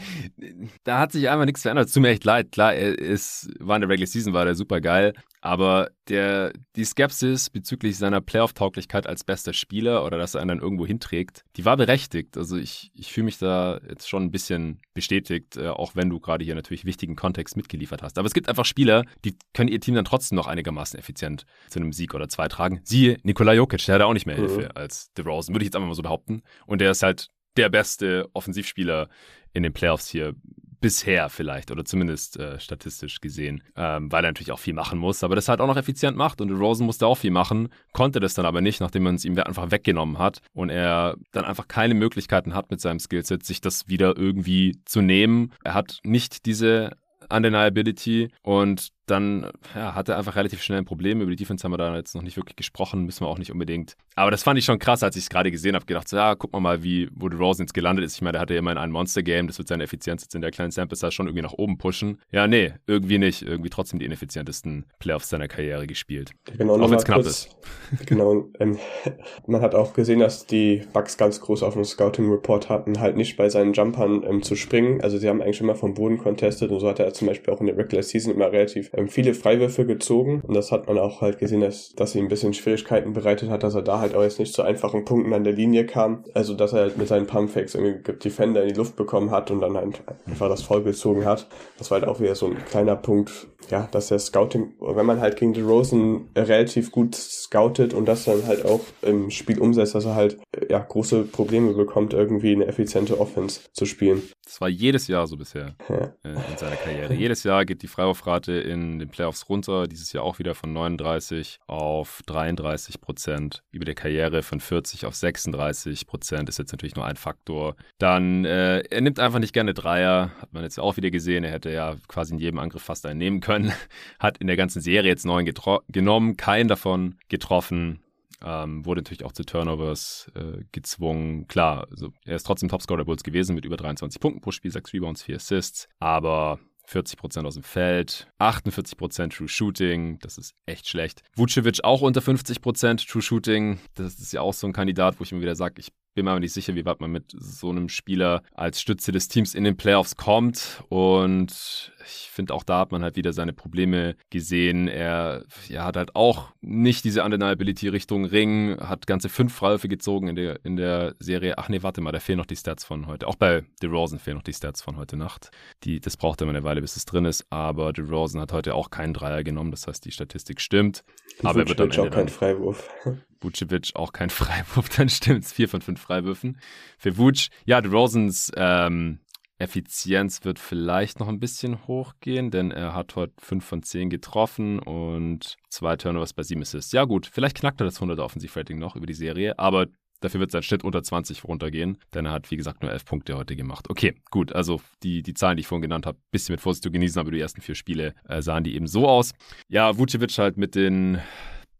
da hat sich einfach nichts verändert. Es tut mir echt leid. Klar, er ist, war in der Regular Season, war der super geil. Aber der, die Skepsis bezüglich seiner Playoff-Tauglichkeit als bester Spieler oder dass er einen dann irgendwo hinträgt, die war berechtigt. Also ich, ich fühle mich da jetzt schon ein bisschen bestätigt, äh, auch wenn du gerade hier natürlich wichtigen Kontext mitgeliefert hast. Aber es gibt einfach Spieler, die können ihr Team dann trotzdem noch einigermaßen effizient zu einem Sieg oder zwei tragen. Siehe Nikola Jokic, der hat auch nicht mehr Hilfe mhm. als DeRozan, würde ich jetzt einfach mal so behaupten. Und der ist halt der beste Offensivspieler in den Playoffs hier bisher vielleicht oder zumindest äh, statistisch gesehen, ähm, weil er natürlich auch viel machen muss, aber das halt auch noch effizient macht und Rosen musste auch viel machen, konnte das dann aber nicht, nachdem man es ihm einfach weggenommen hat und er dann einfach keine Möglichkeiten hat mit seinem Skillset, sich das wieder irgendwie zu nehmen. Er hat nicht diese Undeniability und dann ja, hat er einfach relativ schnell ein Problem. Über die Defense haben wir da jetzt noch nicht wirklich gesprochen, müssen wir auch nicht unbedingt. Aber das fand ich schon krass, als ich es gerade gesehen habe, gedacht, so, ja, guck mal mal, wie, wo Rosen jetzt gelandet ist. Ich meine, der hatte ja immer ein Monster-Game, das wird seine Effizienz jetzt in der kleinen Sample Size schon irgendwie nach oben pushen. Ja, nee, irgendwie nicht. Irgendwie trotzdem die ineffizientesten Playoffs seiner Karriere gespielt. Genau, auch wenn es knapp ist. Genau, ähm, man hat auch gesehen, dass die Bugs ganz groß auf dem Scouting-Report hatten, halt nicht bei seinen Jumpern ähm, zu springen. Also sie haben eigentlich immer vom Boden contestet und so hat er zum Beispiel auch in der Regular Season immer relativ ähm, viele Freiwürfe gezogen und das hat man auch halt gesehen, dass, dass ihm ein bisschen Schwierigkeiten bereitet hat, dass er da halt auch jetzt nicht zu einfachen Punkten an der Linie kam. Also dass er halt mit seinen Pumpfakes irgendwie Defender in die Luft bekommen hat und dann halt einfach das voll gezogen hat. Das war halt auch wieder so ein kleiner Punkt, ja, dass der Scouting, wenn man halt gegen DeRozan relativ gut scoutet und das dann halt auch im Spiel umsetzt, dass er halt ja große Probleme bekommt, irgendwie eine effiziente Offense zu spielen. Das war jedes Jahr so bisher ja. Äh, in seiner Karriere. jedes Jahr geht die Freiwurfrate in den Playoffs runter. Dieses Jahr auch wieder von 39 auf 33 Prozent. Über der Karriere von 40 auf 36 Prozent ist jetzt natürlich nur ein Faktor. Dann, äh, er nimmt einfach nicht gerne Dreier. Hat man jetzt auch wieder gesehen. Er hätte ja quasi in jedem Angriff fast einen nehmen können. Hat in der ganzen Serie jetzt neun genommen, keinen davon getroffen. Ähm, wurde natürlich auch zu Turnovers äh, gezwungen. Klar, also er ist trotzdem Topscorer der Bulls gewesen mit über 23 Punkten pro Spiel, 6 Rebounds, 4 Assists. Aber 40% aus dem Feld, 48% True Shooting, das ist echt schlecht. Vucevic auch unter 50% True Shooting, das ist ja auch so ein Kandidat, wo ich mir wieder sage, ich bin mir aber nicht sicher, wie weit man mit so einem Spieler als Stütze des Teams in den Playoffs kommt. Und ich finde, auch da hat man halt wieder seine Probleme gesehen. Er ja, hat halt auch nicht diese Undeniability Richtung Ring, hat ganze fünf Freiwürfe gezogen in der, in der Serie. Ach nee, warte mal, da fehlen noch die Stats von heute. Auch bei DeRozan fehlen noch die Stats von heute Nacht. Die, das braucht immer eine Weile, bis es drin ist. Aber DeRozan hat heute auch keinen Dreier genommen. Das heißt, die Statistik stimmt. Aber er wird am Ende auch kein Freiwurf. Vucevic auch kein Freiwurf, dann stimmt's. Vier von fünf Freiwürfen. Für Vuc, ja, DeRozans ähm, Effizienz wird vielleicht noch ein bisschen hochgehen, denn er hat heute 5 von 10 getroffen und zwei Turnovers bei 7 Assists. Ja gut, vielleicht knackt er das 100er Offensivrating noch über die Serie, aber dafür wird sein Schnitt unter 20 runtergehen, denn er hat, wie gesagt, nur 11 Punkte heute gemacht. Okay, gut, also die, die Zahlen, die ich vorhin genannt habe, bisschen mit Vorsicht zu genießen, aber die ersten vier Spiele äh, sahen die eben so aus. Ja, Vucevic halt mit den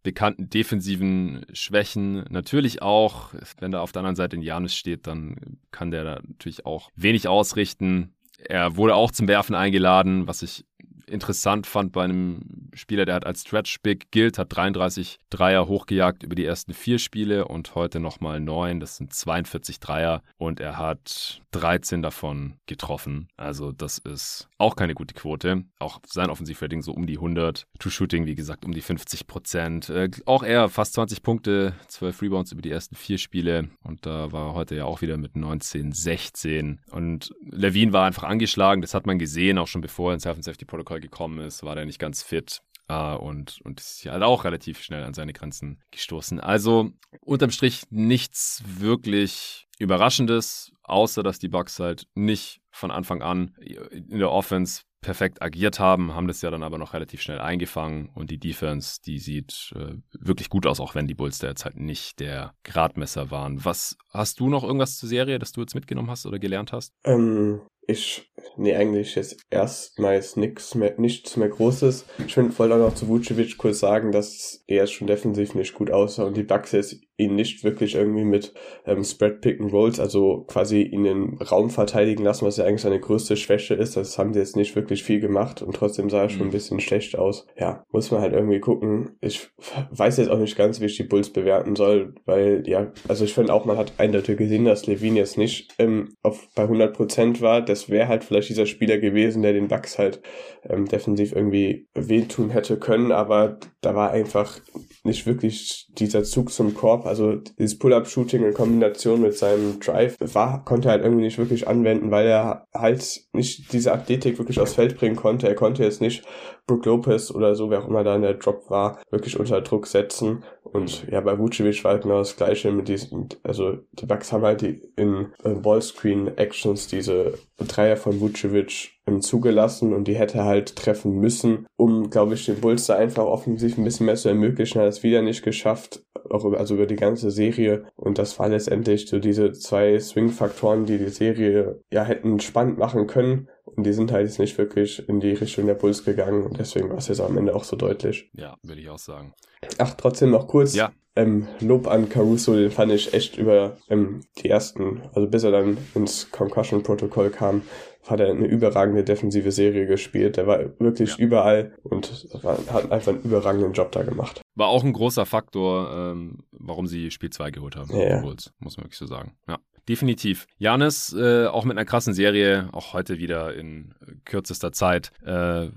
bekannten defensiven Schwächen. Natürlich auch, wenn da auf der anderen Seite ein Janis steht, dann kann der da natürlich auch wenig ausrichten. Er wurde auch zum Werfen eingeladen, was ich interessant fand bei einem Spieler, der hat als Stretch Big gilt, hat 33 Dreier hochgejagt über die ersten vier Spiele und heute nochmal neun. Das sind 42 Dreier und er hat 13 davon getroffen. Also das ist auch keine gute Quote. Auch sein Offensivrating so um die 100. True-Shooting, wie gesagt, um die 50 Prozent. Äh, auch er fast 20 Punkte, 12 Rebounds über die ersten vier Spiele und da war heute ja auch wieder mit 19, 16. Und Levine war einfach angeschlagen. Das hat man gesehen, auch schon bevor er ins Health and Safety Protocol gekommen ist, war der nicht ganz fit. Uh, und, und ist ja halt auch relativ schnell an seine Grenzen gestoßen. Also unterm Strich nichts wirklich Überraschendes, außer dass die Bucks halt nicht von Anfang an in der Offense perfekt agiert haben, haben das ja dann aber noch relativ schnell eingefangen und die Defense, die sieht äh, wirklich gut aus, auch wenn die Bulls da jetzt halt nicht der Gradmesser waren. Was hast du noch irgendwas zur Serie, das du jetzt mitgenommen hast oder gelernt hast? Ähm, ich, nee, eigentlich jetzt erstmals nichts mehr, nichts mehr Großes. Ich wollte auch noch zu Vucevic kurz sagen, dass er schon defensiv nicht gut aussah und die Bucks jetzt ihn nicht wirklich irgendwie mit ähm, Spread Pick and Rolls, also quasi ihn im Raum verteidigen lassen, was ja eigentlich seine größte Schwäche ist. Das haben sie jetzt nicht wirklich viel gemacht und trotzdem sah er schon ein mhm. bisschen schlecht aus. Ja, muss man halt irgendwie gucken. Ich weiß jetzt auch nicht ganz, wie ich die Bulls bewerten soll, weil ja, also ich finde auch, man hat eindeutig gesehen, dass Levine jetzt nicht ähm, auf, bei 100% war. Das wäre halt vielleicht dieser Spieler gewesen, der den Bucks halt ähm, defensiv irgendwie wehtun hätte können, aber da war einfach nicht wirklich dieser Zug zum Korb, also dieses Pull-Up-Shooting in Kombination mit seinem Drive, war, konnte er halt irgendwie nicht wirklich anwenden, weil er halt nicht diese Athletik wirklich aufs Feld bringen konnte. Er konnte jetzt nicht Brook Lopez oder so, wer auch immer da in der Drop war, wirklich unter Druck setzen. Und ja, bei Vucevic war halt genau das Gleiche mit diesen, also die Bucks haben halt die in, in Ballscreen-Actions diese Dreier von Vucevic zugelassen und die hätte halt treffen müssen, um, glaube ich, den Bulls da einfach offensiv ein bisschen mehr zu ermöglichen. Hat es wieder nicht geschafft, auch über, also über die ganze Serie. Und das war letztendlich so diese zwei Swing-Faktoren, die die Serie ja hätten spannend machen können. Und die sind halt jetzt nicht wirklich in die Richtung der Bulls gegangen. Und deswegen war es jetzt am Ende auch so deutlich. Ja, würde ich auch sagen. Ach, trotzdem noch kurz. Ja. Ähm, Lob an Caruso, den fand ich echt über ähm, die ersten, also bis er dann ins Concussion-Protokoll kam, hat er eine überragende defensive Serie gespielt. Der war wirklich ja. überall und hat einfach einen überragenden Job da gemacht. War auch ein großer Faktor, ähm, warum sie Spiel 2 geholt haben. Ja, Bulls, muss man wirklich so sagen. Ja. Definitiv. Janis, äh, auch mit einer krassen Serie, auch heute wieder in kürzester Zeit. Äh,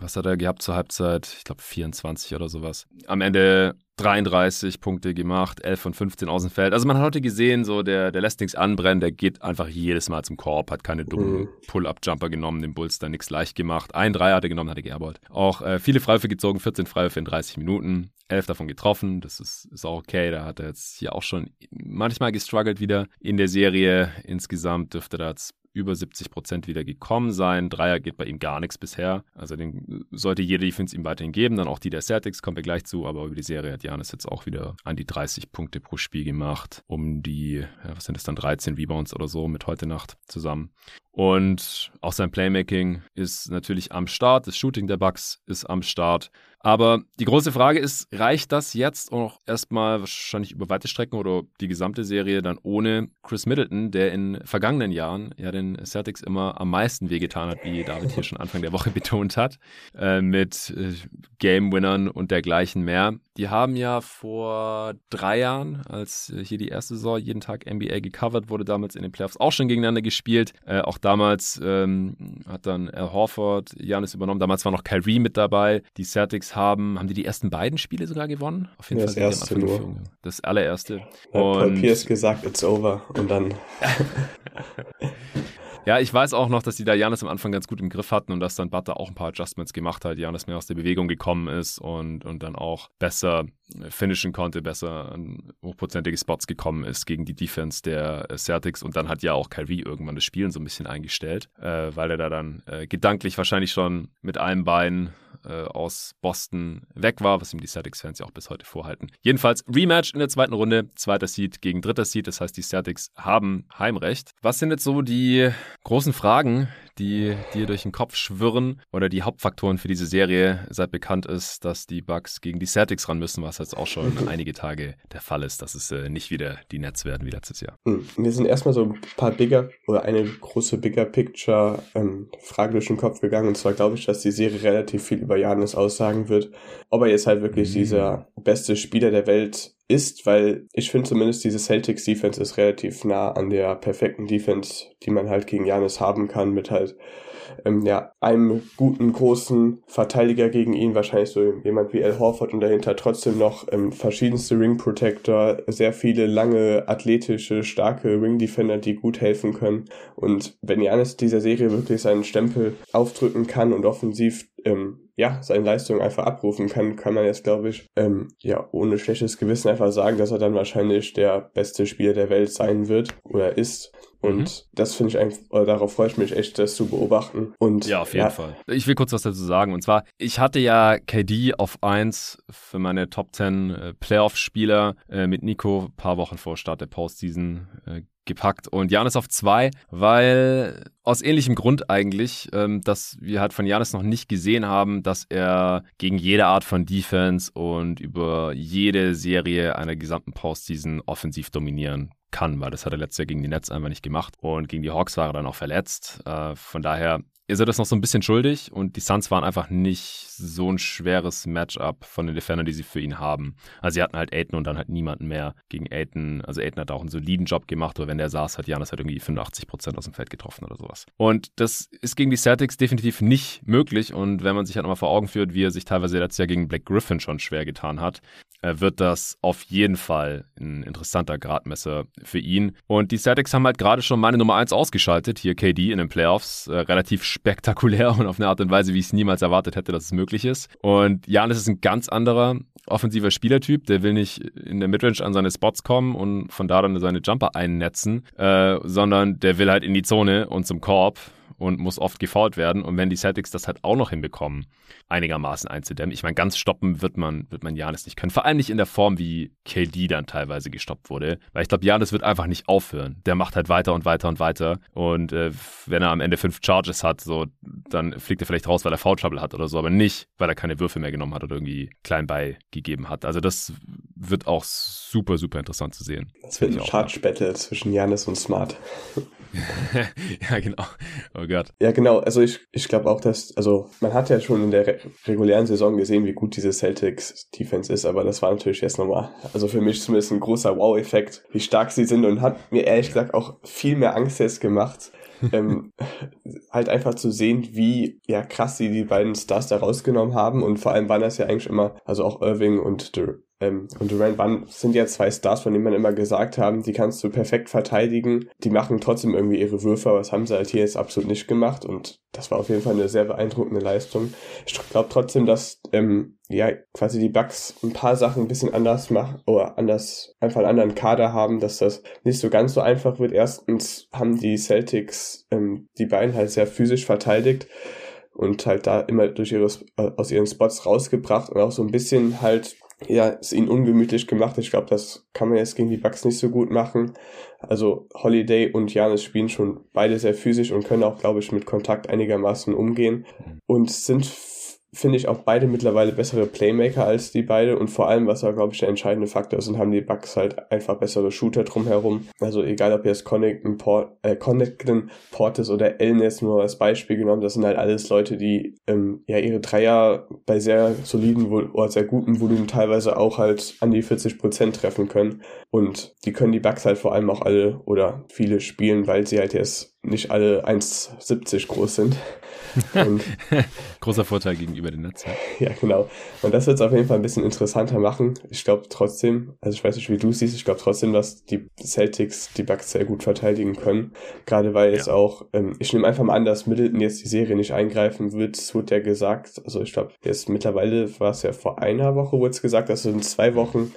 was hat er gehabt zur Halbzeit? Ich glaube 24 oder sowas. Am Ende 33 Punkte gemacht, 11 von 15 aus dem Feld. Also man hat heute gesehen, so der, der lässt nichts anbrennen, der geht einfach jedes Mal zum Korb, hat keine dummen mhm. Pull-Up-Jumper genommen, dem Bulls da nichts leicht gemacht. Ein Dreier hat er genommen, hat er geairballt. Auch äh, viele Freiwürfe gezogen, 14 Freiwürfe in 30 Minuten, 11 davon getroffen, das ist, ist auch okay. Da hat er jetzt hier auch schon manchmal gestruggelt wieder in der Serie. Insgesamt dürfte da jetzt über 70 Prozent wieder gekommen sein. Dreier geht bei ihm gar nichts bisher. Also den sollte jede Defense ihm weiterhin geben. Dann auch die der Celtics, kommen wir gleich zu. Aber über die Serie hat Janis jetzt auch wieder an die 30 Punkte pro Spiel gemacht. Um die, ja, was sind das dann, 13 Rebounds oder so mit heute Nacht zusammen. Und auch sein Playmaking ist natürlich am Start. Das Shooting der Bucks ist am Start. Aber die große Frage ist, reicht das jetzt auch erstmal wahrscheinlich über weite Strecken oder die gesamte Serie dann ohne Chris Middleton, der in vergangenen Jahren ja den Celtics immer am meisten wehgetan hat, wie David hier schon Anfang der Woche betont hat, äh, mit äh, Game-Winnern und dergleichen mehr. Die haben ja vor drei Jahren, als hier die erste Saison jeden Tag NBA gecovert wurde, damals in den Playoffs auch schon gegeneinander gespielt. Äh, auch damals ähm, hat dann Al Horford Janis übernommen. Damals war noch Kyrie mit dabei. Die Celtics haben, haben die die ersten beiden Spiele sogar gewonnen? Auf jeden ja, Fall. Das erste nur. Das allererste. Hat Paul Pierce gesagt, it's over. Und dann Ja, ich weiß auch noch, dass die da Janis am Anfang ganz gut im Griff hatten und dass dann Butter auch ein paar Adjustments gemacht hat. Janis mehr aus der Bewegung gekommen ist und, und dann auch besser finishen konnte, besser an hochprozentige Spots gekommen ist gegen die Defense der Celtics. Und dann hat ja auch Kyrie irgendwann das Spielen so ein bisschen eingestellt, äh, weil er da dann äh, gedanklich wahrscheinlich schon mit einem Bein äh, aus Boston weg war, was ihm die Celtics-Fans ja auch bis heute vorhalten. Jedenfalls Rematch in der zweiten Runde, zweiter Seed gegen dritter Seed, das heißt, die Celtics haben Heimrecht. Was sind jetzt so die großen Fragen, die dir durch den Kopf schwirren oder die Hauptfaktoren für diese Serie, seit bekannt ist, dass die Bucks gegen die Celtics ran müssen, was jetzt auch schon einige Tage der Fall ist, dass es äh, nicht wieder die Nets werden wie letztes Jahr. Hm, mir sind erstmal so ein paar bigger oder eine große bigger Picture ähm, Frage durch den Kopf gegangen und zwar glaube ich, dass die Serie relativ viel über Janis aussagen wird, ob er jetzt halt wirklich mhm. dieser beste Spieler der Welt ist, weil ich finde zumindest diese Celtics Defense ist relativ nah an der perfekten Defense, die man halt gegen Janis haben kann, mit halt ähm, ja, einem guten, großen Verteidiger gegen ihn, wahrscheinlich so jemand wie Al Horford und dahinter trotzdem noch ähm, verschiedenste Ring Protector, sehr viele lange, athletische, starke Ring Defender, die gut helfen können. Und wenn Janis dieser Serie wirklich seinen Stempel aufdrücken kann und offensiv ähm, ja, seine Leistung einfach abrufen kann, kann man jetzt, glaube ich, ähm, ja, ohne schlechtes Gewissen einfach sagen, dass er dann wahrscheinlich der beste Spieler der Welt sein wird oder ist. Und mhm. das finde ich einfach, darauf freue ich mich echt, das zu beobachten. Und ja, auf jeden ja. Fall. Ich will kurz was dazu sagen. Und zwar, ich hatte ja KD auf 1 für meine Top 10 äh, Playoff-Spieler äh, mit Nico ein paar Wochen vor Start der Postseason äh, gepackt und Janis auf zwei, weil aus ähnlichem Grund eigentlich, ähm, dass wir halt von Janis noch nicht gesehen haben, dass er gegen jede Art von Defense und über jede Serie einer gesamten Postseason offensiv dominieren kann, weil das hat er letztes Jahr gegen die Nets einfach nicht gemacht und gegen die Hawks war er dann auch verletzt. Äh, von daher ist er das noch so ein bisschen schuldig und die Suns waren einfach nicht so ein schweres Matchup von den Defendern, die sie für ihn haben. Also sie hatten halt Aiden und dann halt niemanden mehr gegen Aiden. Also Aiden hat auch einen soliden Job gemacht, aber wenn der saß, hat Janis halt irgendwie 85 Prozent aus dem Feld getroffen oder sowas. Und das ist gegen die Celtics definitiv nicht möglich und wenn man sich halt nochmal vor Augen führt, wie er sich teilweise letztes Jahr gegen Black Griffin schon schwer getan hat, wird das auf jeden Fall ein interessanter Gradmesser für ihn. Und die Celtics haben halt gerade schon meine Nummer 1 ausgeschaltet, hier KD in den Playoffs, äh, relativ spektakulär und auf eine Art und Weise, wie ich es niemals erwartet hätte, dass es möglich ist. Und Janis ist ein ganz anderer offensiver Spielertyp, der will nicht in der Midrange an seine Spots kommen und von da dann seine Jumper einnetzen, äh, sondern der will halt in die Zone und zum Korb und muss oft gefault werden. Und wenn die Celtics das halt auch noch hinbekommen, einigermaßen einzudämmen, ich meine, ganz stoppen wird man, wird man Janis nicht können. Vor allem nicht in der Form, wie KD dann teilweise gestoppt wurde. Weil ich glaube, Janis wird einfach nicht aufhören. Der macht halt weiter und weiter und weiter. Und äh, wenn er am Ende fünf Charges hat, so, dann fliegt er vielleicht raus, weil er Foul Trouble hat oder so, aber nicht, weil er keine Würfe mehr genommen hat oder irgendwie klein beigegeben hat. Also das wird auch super, super interessant zu sehen. Das wird ein Charge-Battle zwischen Janis und Smart. ja, genau. Oh Gott. Ja, genau. Also ich, ich glaube auch, dass, also man hat ja schon in der re regulären Saison gesehen, wie gut diese Celtics-Defense ist, aber das war natürlich jetzt nochmal, also für mich zumindest ein großer Wow-Effekt, wie stark sie sind und hat mir ehrlich gesagt auch viel mehr Angst jetzt gemacht. ähm, halt einfach zu sehen, wie ja krass sie die beiden Stars da rausgenommen haben und vor allem waren das ja eigentlich immer, also auch Irving und ähm, und Durant waren, sind ja zwei Stars, von denen man immer gesagt haben, die kannst du perfekt verteidigen. Die machen trotzdem irgendwie ihre Würfe, aber das haben sie halt hier jetzt absolut nicht gemacht. Und das war auf jeden Fall eine sehr beeindruckende Leistung. Ich glaube trotzdem, dass ähm, ja quasi die Bucks ein paar Sachen ein bisschen anders machen oder anders einfach einen anderen Kader haben, dass das nicht so ganz so einfach wird. Erstens haben die Celtics ähm, die beiden halt sehr physisch verteidigt und halt da immer durch ihre, äh, aus ihren Spots rausgebracht und auch so ein bisschen halt ja, es ihnen ungemütlich gemacht. Ich glaube, das kann man jetzt gegen die Bucks nicht so gut machen. Also Holiday und Janis spielen schon beide sehr physisch und können auch, glaube ich, mit Kontakt einigermaßen umgehen und sind finde ich auch beide mittlerweile bessere Playmaker als die beide und vor allem, was da glaube ich der entscheidende Faktor ist, sind haben die Bucks halt einfach bessere Shooter drumherum. Also egal ob jetzt Connington, Port, äh, Connington, Portis oder Elnes nur als Beispiel genommen, das sind halt alles Leute, die ähm, ja ihre Dreier bei sehr soliden oder sehr guten Volumen teilweise auch halt an die 40 Prozent treffen können und die können die Bucks halt vor allem auch alle oder viele spielen, weil sie halt jetzt nicht alle 1,70 groß sind. Großer Vorteil gegenüber den Nets. Ja. ja, genau. Und das wird es auf jeden Fall ein bisschen interessanter machen. Ich glaube trotzdem, also ich weiß nicht, wie du siehst, ich glaube trotzdem, dass die Celtics die Bucks sehr gut verteidigen können. Gerade weil ja. es auch, ähm, ich nehme einfach mal an, dass Middleton jetzt die Serie nicht eingreifen wird. Es wurde ja gesagt, also ich glaube, jetzt mittlerweile war es ja vor einer Woche, wurde es gesagt, dass es in zwei Wochen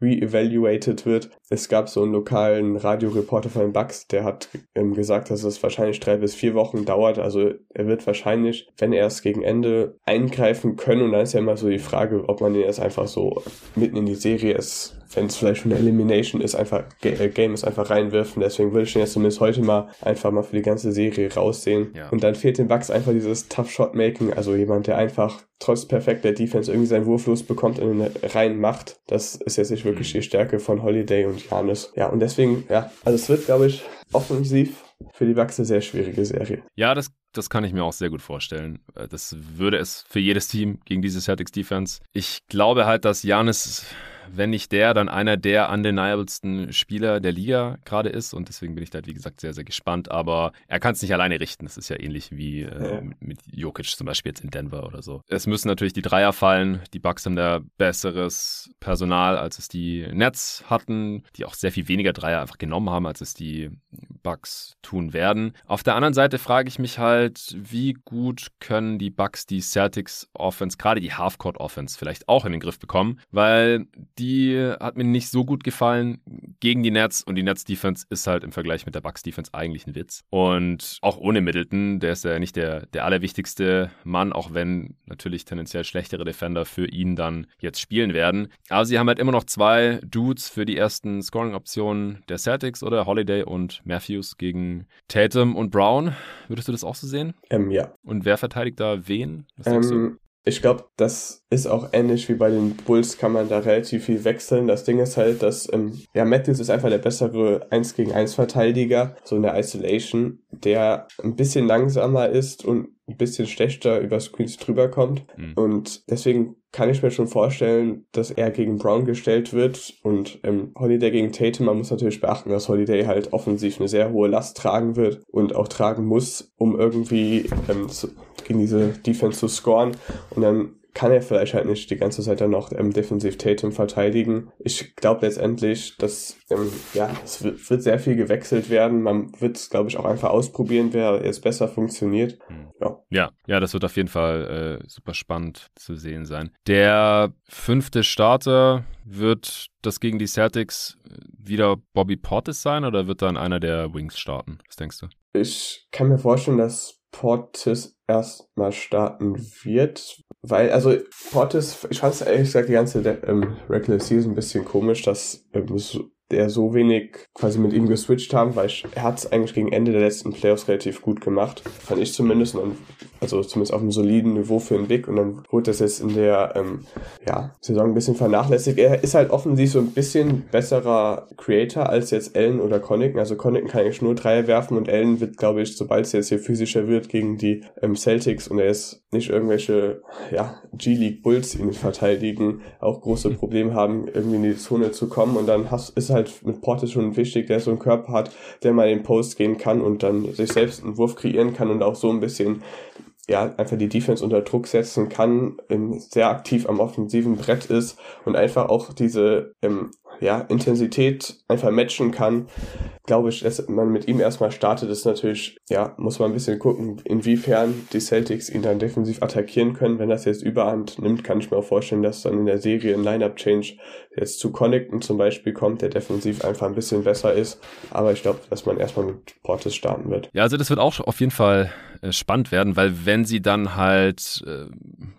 re-evaluated wird. Es gab so einen lokalen Radioreporter von den Bucks, der hat ähm, gesagt, dass es wahrscheinlich drei bis vier Wochen dauert. Also er wird wahrscheinlich, wenn er es gegen Ende eingreifen können, und dann ist ja immer so die Frage, ob man den erst einfach so mitten in die Serie ist, wenn es vielleicht schon eine Elimination ist, einfach äh, Game ist einfach reinwirfen. Deswegen würde ich den jetzt zumindest heute mal einfach mal für die ganze Serie raussehen. Ja. Und dann fehlt den Bucks einfach dieses Tough Shot Making, also jemand, der einfach trotz perfekter Defense irgendwie seinen Wurf losbekommt und ihn rein macht. Das ist jetzt nicht wirklich mhm. die Stärke von Holiday und Janis. Ja, und deswegen, ja, also es wird, glaube ich, offensiv für die Bucks eine sehr schwierige Serie. Ja, das, das kann ich mir auch sehr gut vorstellen. Äh, das würde es für jedes Team gegen diese Celtics Defense. Ich glaube halt, dass Janis wenn nicht der, dann einer der undeniablesten Spieler der Liga gerade ist. Und deswegen bin ich da, wie gesagt, sehr, sehr gespannt. Aber er kann es nicht alleine richten. Das ist ja ähnlich wie äh, ja. mit Jokic zum Beispiel jetzt in Denver oder so. Es müssen natürlich die Dreier fallen. Die Bucks haben da besseres Personal, als es die Nets hatten, die auch sehr viel weniger Dreier einfach genommen haben, als es die Bucks tun werden. Auf der anderen Seite frage ich mich halt, wie gut können die Bucks die Celtics Offense, gerade die Halfcourt Offense, vielleicht auch in den Griff bekommen, weil die hat mir nicht so gut gefallen gegen die Nets und die Nets Defense ist halt im Vergleich mit der Bucks Defense eigentlich ein Witz. Und auch ohne Middleton, der ist ja nicht der, der allerwichtigste Mann, auch wenn natürlich tendenziell schlechtere Defender für ihn dann jetzt spielen werden. Aber sie haben halt immer noch zwei Dudes für die ersten Scoring-Optionen der Celtics oder Holiday und Matthews gegen Tatum und Brown. Würdest du das auch so sehen? Ähm, ja. Und wer verteidigt da wen? Was ähm, ich glaube, das ist auch ähnlich wie bei den Bulls, kann man da relativ viel wechseln. Das Ding ist halt, dass, ähm, ja, Matthews ist einfach der bessere 1 gegen 1 Verteidiger, so in der Isolation, der ein bisschen langsamer ist und ein bisschen schlechter über Screens drüber kommt. Mhm. Und deswegen kann ich mir schon vorstellen, dass er gegen Brown gestellt wird und ähm, Holiday gegen Tatum. Man muss natürlich beachten, dass Holiday halt offensiv eine sehr hohe Last tragen wird und auch tragen muss, um irgendwie ähm, zu, gegen diese Defense zu scoren. Und dann kann er vielleicht halt nicht die ganze Zeit dann noch ähm, defensiv Tatum verteidigen. Ich glaube letztendlich, dass ähm, ja, es wird, wird, sehr viel gewechselt werden. Man wird es, glaube ich, auch einfach ausprobieren, wer jetzt besser funktioniert. Hm. Ja. ja, ja, das wird auf jeden Fall äh, super spannend zu sehen sein. Der fünfte Starter wird das gegen die Celtics wieder Bobby Portis sein oder wird dann einer der Wings starten? Was denkst du? Ich kann mir vorstellen, dass Portis erstmal starten wird, weil, also Portis, ich fand es ehrlich gesagt die ganze ähm, Regular Season ein bisschen komisch, dass ähm, so, der so wenig quasi mit ihm geswitcht haben, weil ich, er hat es eigentlich gegen Ende der letzten Playoffs relativ gut gemacht, fand ich zumindest, und dann, also zumindest auf einem soliden Niveau für den Big und dann wurde das jetzt in der ähm, ja, Saison ein bisschen vernachlässigt. Er ist halt offensiv so ein bisschen besserer Creator als jetzt Allen oder Connaughton, also Connaughton kann eigentlich nur Dreier werfen und Allen wird, glaube ich, sobald es jetzt hier physischer wird gegen die ähm, Celtics und er ist nicht irgendwelche ja, G-League Bulls ihn verteidigen, auch große Probleme haben, irgendwie in die Zone zu kommen und dann hast, ist halt halt mit Portis schon wichtig, der so einen Körper hat, der mal in den Post gehen kann und dann sich selbst einen Wurf kreieren kann und auch so ein bisschen ja, einfach die Defense unter Druck setzen kann, sehr aktiv am offensiven Brett ist und einfach auch diese ähm, ja, Intensität einfach matchen kann, glaube ich, dass man mit ihm erstmal startet, ist natürlich, ja, muss man ein bisschen gucken, inwiefern die Celtics ihn dann defensiv attackieren können. Wenn das jetzt Überhand nimmt, kann ich mir auch vorstellen, dass dann in der Serie ein Lineup-Change jetzt zu Connecten zum Beispiel kommt, der defensiv einfach ein bisschen besser ist. Aber ich glaube, dass man erstmal mit Portis starten wird. Ja, also das wird auch auf jeden Fall spannend werden, weil wenn sie dann halt äh,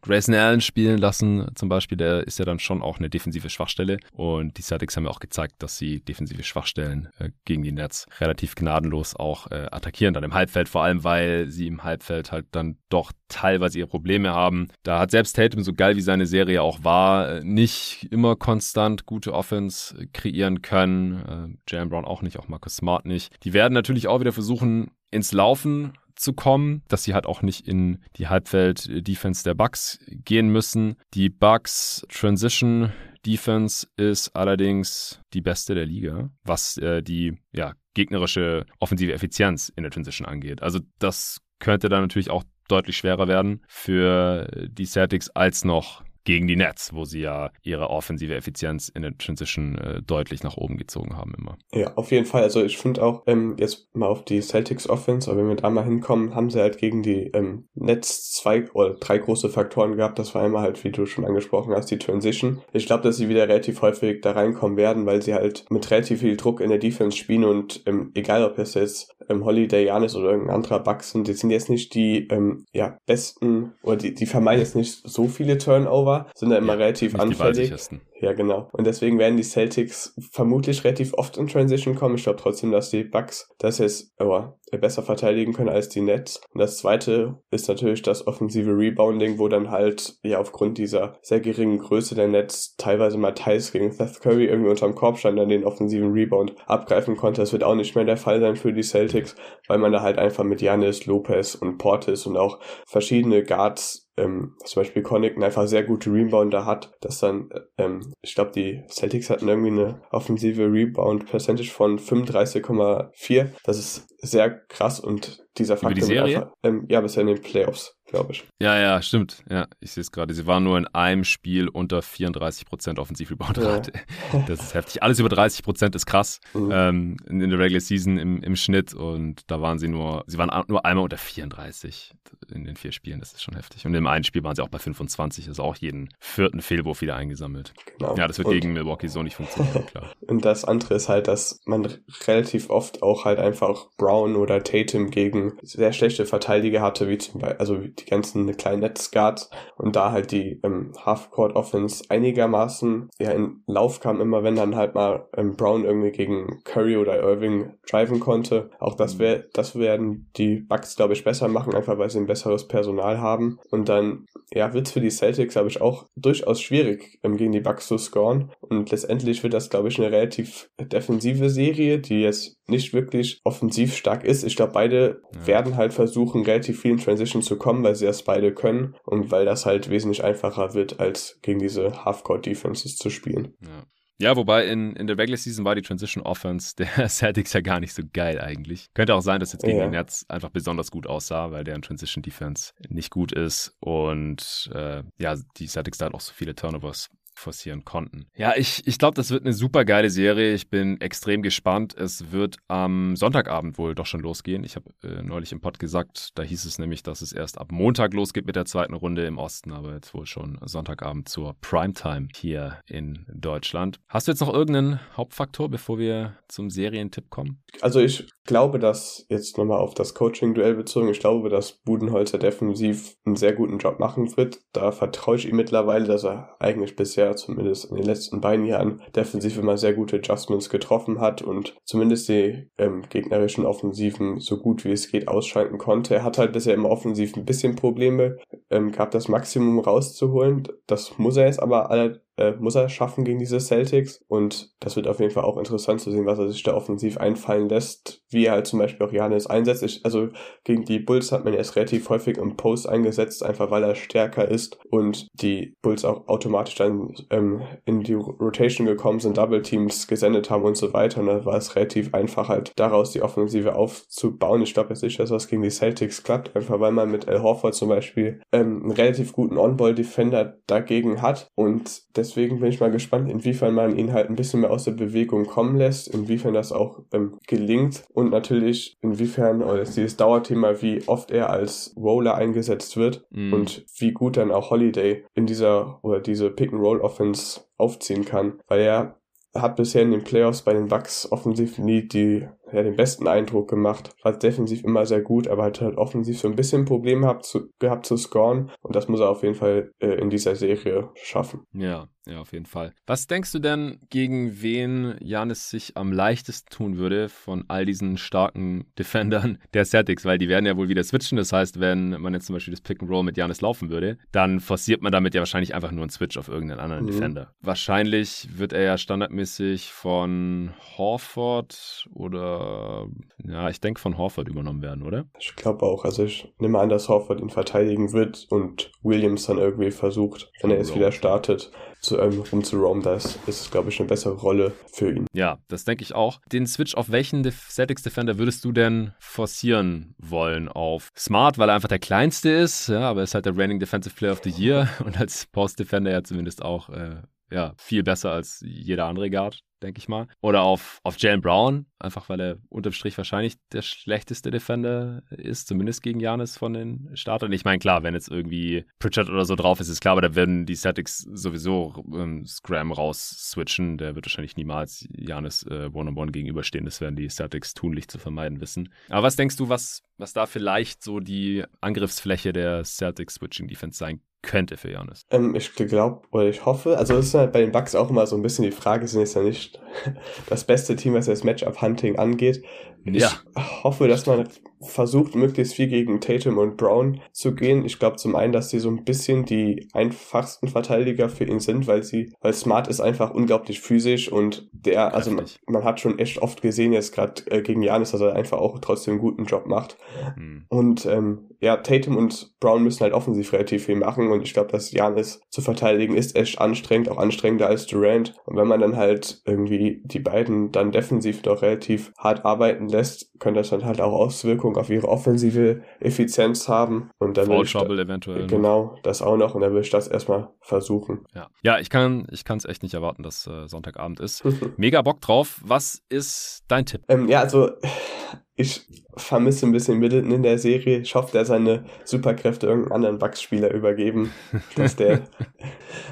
Grayson Allen spielen lassen, zum Beispiel, der ist ja dann schon auch eine defensive Schwachstelle und die Celtics haben ja auch gezeigt, dass sie defensive Schwachstellen äh, gegen die Nets relativ gnadenlos auch äh, attackieren, dann im Halbfeld, vor allem weil sie im Halbfeld halt dann doch teilweise ihre Probleme haben. Da hat selbst Tatum, so geil wie seine Serie auch war, äh, nicht immer konstant gute Offense kreieren können. Äh, Jalen Brown auch nicht, auch Marcus Smart nicht. Die werden natürlich auch wieder versuchen, ins Laufen zu kommen, dass sie halt auch nicht in die Halbfeld-Defense der Bucks gehen müssen. Die Bucks Transition Defense ist allerdings die beste der Liga, was äh, die ja, gegnerische offensive Effizienz in der Transition angeht. Also das könnte dann natürlich auch deutlich schwerer werden für die Celtics als noch gegen die Nets, wo sie ja ihre offensive Effizienz in der Transition äh, deutlich nach oben gezogen haben immer. Ja, auf jeden Fall. Also ich finde auch, ähm, jetzt mal auf die Celtics Offense, aber wenn wir da mal hinkommen, haben sie halt gegen die ähm, Nets zwei oder drei große Faktoren gehabt. Das war einmal halt, wie du schon angesprochen hast, die Transition. Ich glaube, dass sie wieder relativ häufig da reinkommen werden, weil sie halt mit relativ viel Druck in der Defense spielen und ähm, egal ob es jetzt ähm, Holiday, Janis oder irgendein anderer Bug sind, die sind jetzt nicht die ähm, ja, besten oder die, die vermeiden jetzt nicht so viele Turnover, sind da immer ja, relativ anfällig. Ja, genau. Und deswegen werden die Celtics vermutlich relativ oft in Transition kommen. Ich glaube trotzdem, dass die Bucks das jetzt oh, besser verteidigen können als die Nets. Und das zweite ist natürlich das offensive Rebounding, wo dann halt ja aufgrund dieser sehr geringen Größe der Nets teilweise mal Thais gegen Seth Curry irgendwie unterm Korb stand, dann den offensiven Rebound abgreifen konnte. Das wird auch nicht mehr der Fall sein für die Celtics, weil man da halt einfach mit Janis, Lopez und Portis und auch verschiedene Guards ähm, zum Beispiel Connaughton einfach sehr gute Rebounder hat, dass dann, ähm, ich glaube, die Celtics hatten irgendwie eine offensive Rebound-Percentage von 35,4. Das ist sehr krass und dieser Faktor. Über die Serie? Einfach, ähm, ja, bisher in den Playoffs glaube ich. Ja, ja, stimmt. Ja, ich sehe es gerade. Sie waren nur in einem Spiel unter 34% Offensiv-Rebound-Rate. Ja. Das ist heftig. Alles über 30% ist krass mhm. ähm, in, in, der Regular Season im, im Schnitt und da waren sie nur, sie waren nur einmal unter 34 in den vier Spielen. Das ist schon heftig. Und im einen Spiel waren sie auch bei 25, also auch jeden vierten Fehlwurf wieder eingesammelt. Genau. Ja, das wird und, gegen Milwaukee so nicht funktionieren, klar. Und das andere ist halt, dass man relativ oft auch halt einfach Brown oder Tatum gegen sehr schlechte Verteidiger hatte, wie zum Beispiel, also die ganzen kleinen Netzguards und da halt die ähm, Half-Court-Offense einigermaßen ja in Lauf kam, immer wenn dann halt mal ähm, Brown irgendwie gegen Curry oder Irving driven konnte. Auch das wäre, das werden die Bucks, glaube ich, besser machen, einfach weil sie ein besseres Personal haben. Und dann, ja, wird es für die Celtics, glaube ich, auch durchaus schwierig, ähm, gegen die Bucks zu scoren. Und letztendlich wird das, glaube ich, eine relativ defensive Serie, die jetzt nicht wirklich offensiv stark ist. Ich glaube, beide ja. werden halt versuchen, relativ viel in Transition zu kommen, weil sie das beide können und weil das halt wesentlich einfacher wird, als gegen diese Half-Court-Defenses zu spielen. Ja. Ja, wobei in, in der Regular Season war die Transition Offense der Celtics ja gar nicht so geil eigentlich. Könnte auch sein, dass jetzt gegen ja. den Nets einfach besonders gut aussah, weil deren Transition Defense nicht gut ist und äh, ja, die Celtics da halt auch so viele Turnovers forcieren konnten. Ja, ich, ich glaube, das wird eine super geile Serie. Ich bin extrem gespannt. Es wird am Sonntagabend wohl doch schon losgehen. Ich habe äh, neulich im Pod gesagt, da hieß es nämlich, dass es erst ab Montag losgeht mit der zweiten Runde im Osten, aber jetzt wohl schon Sonntagabend zur Primetime hier in Deutschland. Hast du jetzt noch irgendeinen Hauptfaktor, bevor wir zum Serientipp kommen? Also ich glaube, dass jetzt nochmal auf das Coaching-Duell bezogen, ich glaube, dass Budenholzer defensiv einen sehr guten Job machen wird. Da vertraue ich ihm mittlerweile, dass er eigentlich bisher zumindest in den letzten beiden Jahren defensiv immer sehr gute Adjustments getroffen hat und zumindest die ähm, gegnerischen Offensiven so gut wie es geht ausschalten konnte. Er hat halt bisher im Offensiv ein bisschen Probleme ähm, gehabt, das Maximum rauszuholen. Das muss er jetzt aber alle, äh, muss er schaffen gegen diese Celtics. Und das wird auf jeden Fall auch interessant zu sehen, was er sich da offensiv einfallen lässt, wie er halt zum Beispiel auch Janis einsetzt. Ich, also gegen die Bulls hat man erst relativ häufig im Post eingesetzt, einfach weil er stärker ist und die Bulls auch automatisch dann ähm, in die Rotation gekommen sind, Double Teams gesendet haben und so weiter. Und da war es relativ einfach halt daraus die Offensive aufzubauen. Ich glaube jetzt nicht, dass das gegen die Celtics klappt, einfach weil man mit Al Horford zum Beispiel ähm, einen relativ guten On-Ball-Defender dagegen hat und deswegen deswegen bin ich mal gespannt, inwiefern man ihn halt ein bisschen mehr aus der Bewegung kommen lässt, inwiefern das auch ähm, gelingt und natürlich inwiefern, oder dieses Dauerthema, wie oft er als Roller eingesetzt wird mm. und wie gut dann auch Holiday in dieser oder diese Pick-and-Roll-Offense aufziehen kann, weil er hat bisher in den Playoffs bei den Bucks offensiv nie die ja, den besten Eindruck gemacht. War defensiv immer sehr gut, aber hat halt offensiv so ein bisschen Probleme gehabt zu, gehabt zu scoren und das muss er auf jeden Fall äh, in dieser Serie schaffen. Ja, Ja, auf jeden Fall. Was denkst du denn, gegen wen Janis sich am leichtesten tun würde von all diesen starken Defendern der Celtics? Weil die werden ja wohl wieder switchen. Das heißt, wenn man jetzt zum Beispiel das Pick and Roll mit Janis laufen würde, dann forciert man damit ja wahrscheinlich einfach nur einen Switch auf irgendeinen anderen mhm. Defender. Wahrscheinlich wird er ja standardmäßig von Horford oder ja, ich denke von Horford übernommen werden, oder? Ich glaube auch. Also ich nehme an, dass Horford ihn verteidigen wird und Williams dann irgendwie versucht, wenn er jetzt wieder startet, zu ähm, rumzuroamen. Da ist, es, glaube ich, eine bessere Rolle für ihn. Ja, das denke ich auch. Den Switch auf welchen Def Celtics Defender würdest du denn forcieren wollen? Auf Smart, weil er einfach der kleinste ist, ja, aber er ist halt der Reigning Defensive Player of the Year und als Post Defender ja zumindest auch äh, ja, viel besser als jeder andere Guard, denke ich mal. Oder auf, auf Jalen Brown, einfach weil er unterm Strich wahrscheinlich der schlechteste Defender ist, zumindest gegen Janis von den Startern. Ich meine, klar, wenn jetzt irgendwie Pritchard oder so drauf ist, ist klar, aber da werden die Statics sowieso ähm, Scram raus switchen. Der wird wahrscheinlich niemals Janis äh, One-on-One gegenüberstehen. Das werden die Statics tunlich zu vermeiden wissen. Aber was denkst du, was, was da vielleicht so die Angriffsfläche der Celtics Switching Defense sein könnte für Janis. Ähm, ich glaube oder ich hoffe, also es ist halt bei den Bucks auch immer so ein bisschen die Frage, sind jetzt ja nicht das beste Team, was das Matchup-Hunting angeht. Ich ja. hoffe, dass man versucht, möglichst viel gegen Tatum und Brown zu gehen. Ich glaube zum einen, dass sie so ein bisschen die einfachsten Verteidiger für ihn sind, weil sie, weil Smart ist einfach unglaublich physisch und der, also man, man, hat schon echt oft gesehen, jetzt gerade äh, gegen Janis, dass er einfach auch trotzdem einen guten Job macht. Mhm. Und ähm, ja, Tatum und Brown müssen halt offensiv relativ viel machen und ich glaube, dass Janis zu verteidigen ist echt anstrengend, auch anstrengender als Durant. Und wenn man dann halt irgendwie die beiden dann defensiv doch relativ hart arbeiten lässt, könnte das dann halt auch Auswirkungen auf ihre offensive Effizienz haben. Und dann Foul Trouble eventuell. Genau, das auch noch und dann will ich das erstmal versuchen. Ja, ja ich kann es echt nicht erwarten, dass äh, Sonntagabend ist. Mega Bock drauf. Was ist dein Tipp? Ähm, ja, also ich vermisse ein bisschen Middleton in der Serie. Ich hoffe, der seine Superkräfte irgendeinem anderen Bugs-Spieler übergeben. dass der,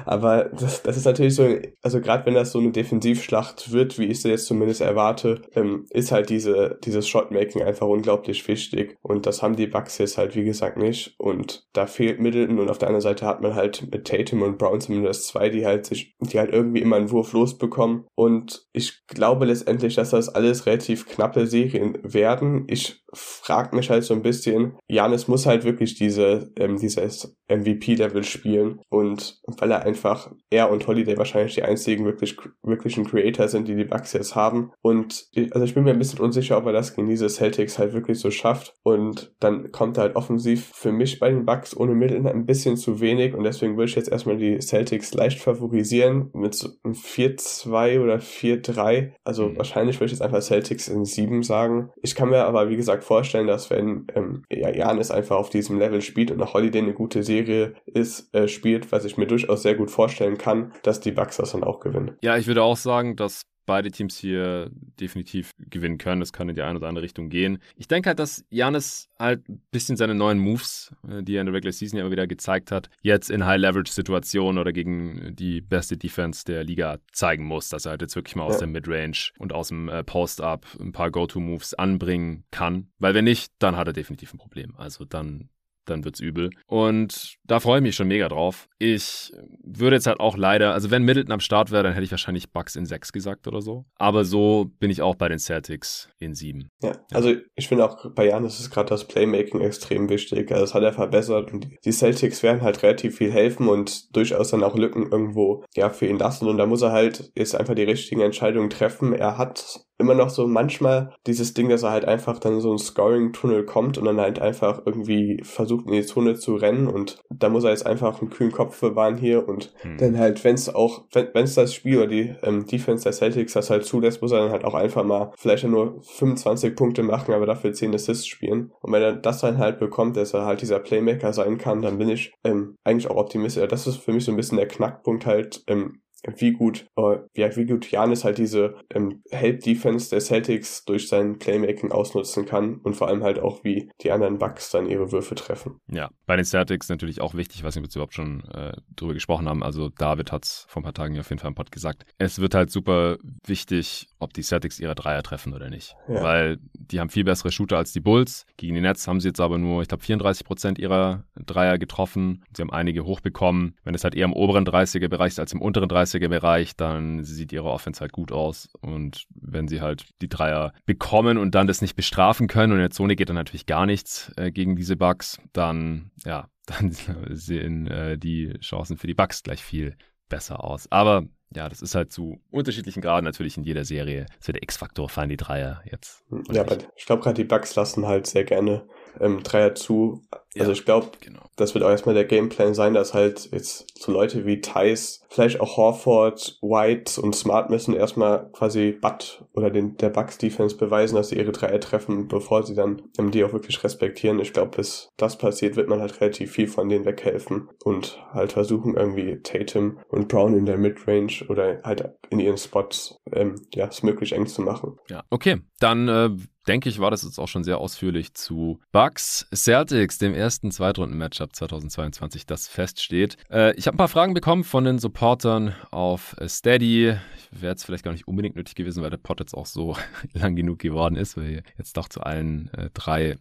aber das, das ist natürlich so, also gerade wenn das so eine Defensivschlacht wird, wie ich sie jetzt zumindest erwarte, ähm, ist halt diese, dieses Shotmaking einfach unglaublich wichtig. Und das haben die Bugs jetzt halt, wie gesagt, nicht. Und da fehlt Middleton und auf der anderen Seite hat man halt mit Tatum und Brown zumindest zwei, die halt sich, die halt irgendwie immer einen Wurf losbekommen. Und ich glaube letztendlich, dass das alles relativ knappe Serien werden. Ich frage mich halt so ein bisschen, Janis muss halt wirklich diese, ähm, dieses MVP-Level spielen und weil er einfach, er und Holiday wahrscheinlich die einzigen wirklich, wirklichen Creator sind, die die Bucks jetzt haben und also ich bin mir ein bisschen unsicher, ob er das gegen diese Celtics halt wirklich so schafft und dann kommt er halt offensiv für mich bei den Bucks ohne Mittel ein bisschen zu wenig und deswegen würde ich jetzt erstmal die Celtics leicht favorisieren mit so einem 4-2 oder 4-3, also mhm. wahrscheinlich würde ich jetzt einfach Celtics in 7 sagen. Ich kann mir aber, wie gesagt, vorstellen, dass wenn ähm, ja, Janis einfach auf diesem Level spielt und nach Holiday eine gute Serie ist, äh, spielt, was ich mir durchaus sehr gut vorstellen kann, dass die Bucks das dann auch gewinnen. Ja, ich würde auch sagen, dass beide Teams hier definitiv gewinnen können. Das kann in die eine oder andere Richtung gehen. Ich denke halt, dass Janis halt ein bisschen seine neuen Moves, äh, die er in der Regular Season ja immer wieder gezeigt hat, jetzt in High-Leverage-Situationen oder gegen die beste Defense der Liga zeigen muss, dass er halt jetzt wirklich mal aus ja. der Midrange und aus dem äh, Post-Up ein paar Go-To-Moves anbringen kann. Weil wenn nicht, dann hat er definitiv ein Problem. Also dann dann wird's übel. Und da freue ich mich schon mega drauf. Ich würde jetzt halt auch leider, also wenn Middleton am Start wäre, dann hätte ich wahrscheinlich Bucks in 6 gesagt oder so. Aber so bin ich auch bei den Celtics in 7. Ja, also ich finde auch bei Janis ist gerade das Playmaking extrem wichtig. Also das hat er verbessert und die Celtics werden halt relativ viel helfen und durchaus dann auch Lücken irgendwo ja für ihn lassen. Und da muss er halt jetzt einfach die richtigen Entscheidungen treffen. Er hat immer noch so manchmal dieses Ding, dass er halt einfach dann so ein Scoring-Tunnel kommt und dann halt einfach irgendwie versucht in die Zone zu rennen und da muss er jetzt einfach einen kühlen Kopf bewahren hier und hm. dann halt, wenn es auch, wenn es das Spiel oder die ähm, Defense der Celtics das halt zulässt, muss er dann halt auch einfach mal vielleicht nur 25 Punkte machen, aber dafür 10 Assists spielen. Und wenn er das dann halt bekommt, dass er halt dieser Playmaker sein kann, dann bin ich ähm, eigentlich auch optimistisch. Das ist für mich so ein bisschen der Knackpunkt halt, ähm, wie gut, äh, wie, gut Janis halt diese ähm, Help-Defense der Celtics durch sein Playmaking ausnutzen kann und vor allem halt auch, wie die anderen Bucks dann ihre Würfe treffen. Ja, bei den Celtics natürlich auch wichtig, was wir jetzt überhaupt schon äh, drüber gesprochen haben. Also David hat es vor ein paar Tagen auf jeden Fall im Pod gesagt. Es wird halt super wichtig, ob die Celtics ihre Dreier treffen oder nicht. Ja. Weil die haben viel bessere Shooter als die Bulls. Gegen die Nets haben sie jetzt aber nur, ich glaube, 34 Prozent ihrer Dreier getroffen. Sie haben einige hochbekommen. Wenn es halt eher im oberen 30er-Bereich ist als im unteren 30er-Bereich, dann sieht ihre Offense halt gut aus. Und wenn sie halt die Dreier bekommen und dann das nicht bestrafen können und in der Zone geht dann natürlich gar nichts äh, gegen diese Bugs, dann, ja, dann sehen äh, die Chancen für die Bugs gleich viel besser aus. Aber ja, das ist halt zu unterschiedlichen Graden natürlich in jeder Serie. So der X-Faktor fallen die Dreier jetzt. Ja, aber ich glaube gerade die Bugs lassen halt sehr gerne ähm, Dreier zu. Also ich glaube, genau. das wird auch erstmal der Gameplan sein, dass halt jetzt so Leute wie Thais, vielleicht auch Horford, White und Smart müssen erstmal quasi Butt oder den, der Bucks Defense beweisen, dass sie ihre Dreier treffen, bevor sie dann ähm, die auch wirklich respektieren. Ich glaube, bis das passiert, wird man halt relativ viel von denen weghelfen und halt versuchen irgendwie Tatum und Brown in der Midrange oder halt in ihren Spots ähm, ja, es möglich eng zu machen. Ja, okay. Dann äh, denke ich, war das jetzt auch schon sehr ausführlich zu Bucks Celtics, dem ersten Zweitrunden-Matchup 2022, das feststeht. Äh, ich habe ein paar Fragen bekommen von den Supportern auf Steady. Wäre jetzt vielleicht gar nicht unbedingt nötig gewesen, weil der Pod jetzt auch so lang genug geworden ist, weil wir jetzt doch zu allen äh, drei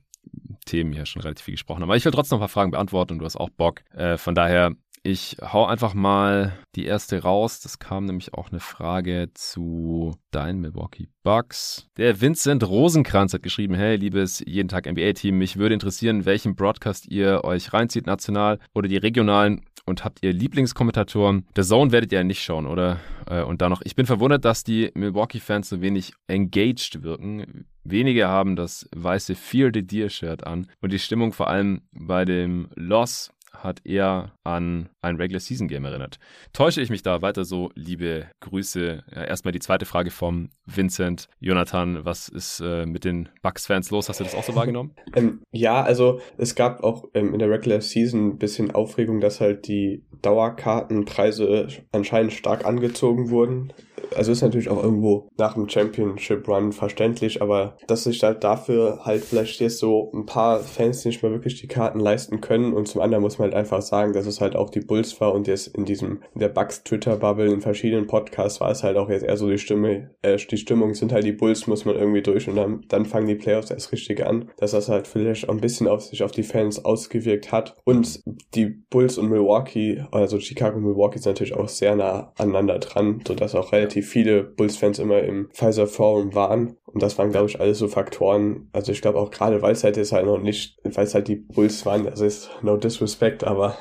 Themen hier schon relativ viel gesprochen haben. Aber ich will trotzdem noch ein paar Fragen beantworten und du hast auch Bock. Äh, von daher ich hau einfach mal die erste raus. Das kam nämlich auch eine Frage zu deinen Milwaukee Bucks. Der Vincent Rosenkranz hat geschrieben, hey, liebes jeden Tag NBA-Team, mich würde interessieren, welchen Broadcast ihr euch reinzieht, national oder die regionalen und habt ihr Lieblingskommentatoren? The Zone werdet ihr ja nicht schauen, oder? Äh, und dann noch, ich bin verwundert, dass die Milwaukee-Fans so wenig engaged wirken. Wenige haben das weiße Fear the Deer Shirt an und die Stimmung vor allem bei dem Loss hat eher an ein Regular Season Game erinnert. Täusche ich mich da weiter so? Liebe Grüße. Ja, erstmal die zweite Frage vom Vincent. Jonathan, was ist äh, mit den Bucks-Fans los? Hast du das auch so wahrgenommen? ähm, ja, also es gab auch ähm, in der Regular Season ein bisschen Aufregung, dass halt die Dauerkartenpreise anscheinend stark angezogen wurden also ist natürlich auch irgendwo nach dem Championship Run verständlich, aber dass sich halt dafür halt vielleicht jetzt so ein paar Fans nicht mehr wirklich die Karten leisten können und zum anderen muss man halt einfach sagen, dass es halt auch die Bulls war und jetzt in diesem, in der Bucks Twitter Bubble in verschiedenen Podcasts war es halt auch jetzt eher so die Stimme, äh, die Stimmung sind halt die Bulls, muss man irgendwie durch und dann, dann fangen die Playoffs erst richtig an, dass das halt vielleicht auch ein bisschen auf sich auf die Fans ausgewirkt hat und die Bulls und Milwaukee, also Chicago und Milwaukee sind natürlich auch sehr nah aneinander dran, sodass auch relativ viele Bulls-Fans immer im Pfizer Forum waren. Und das waren, glaube ich, alles so Faktoren. Also ich glaube auch gerade, weil es halt jetzt halt noch nicht, weil es halt die Bulls waren, also ist no disrespect, aber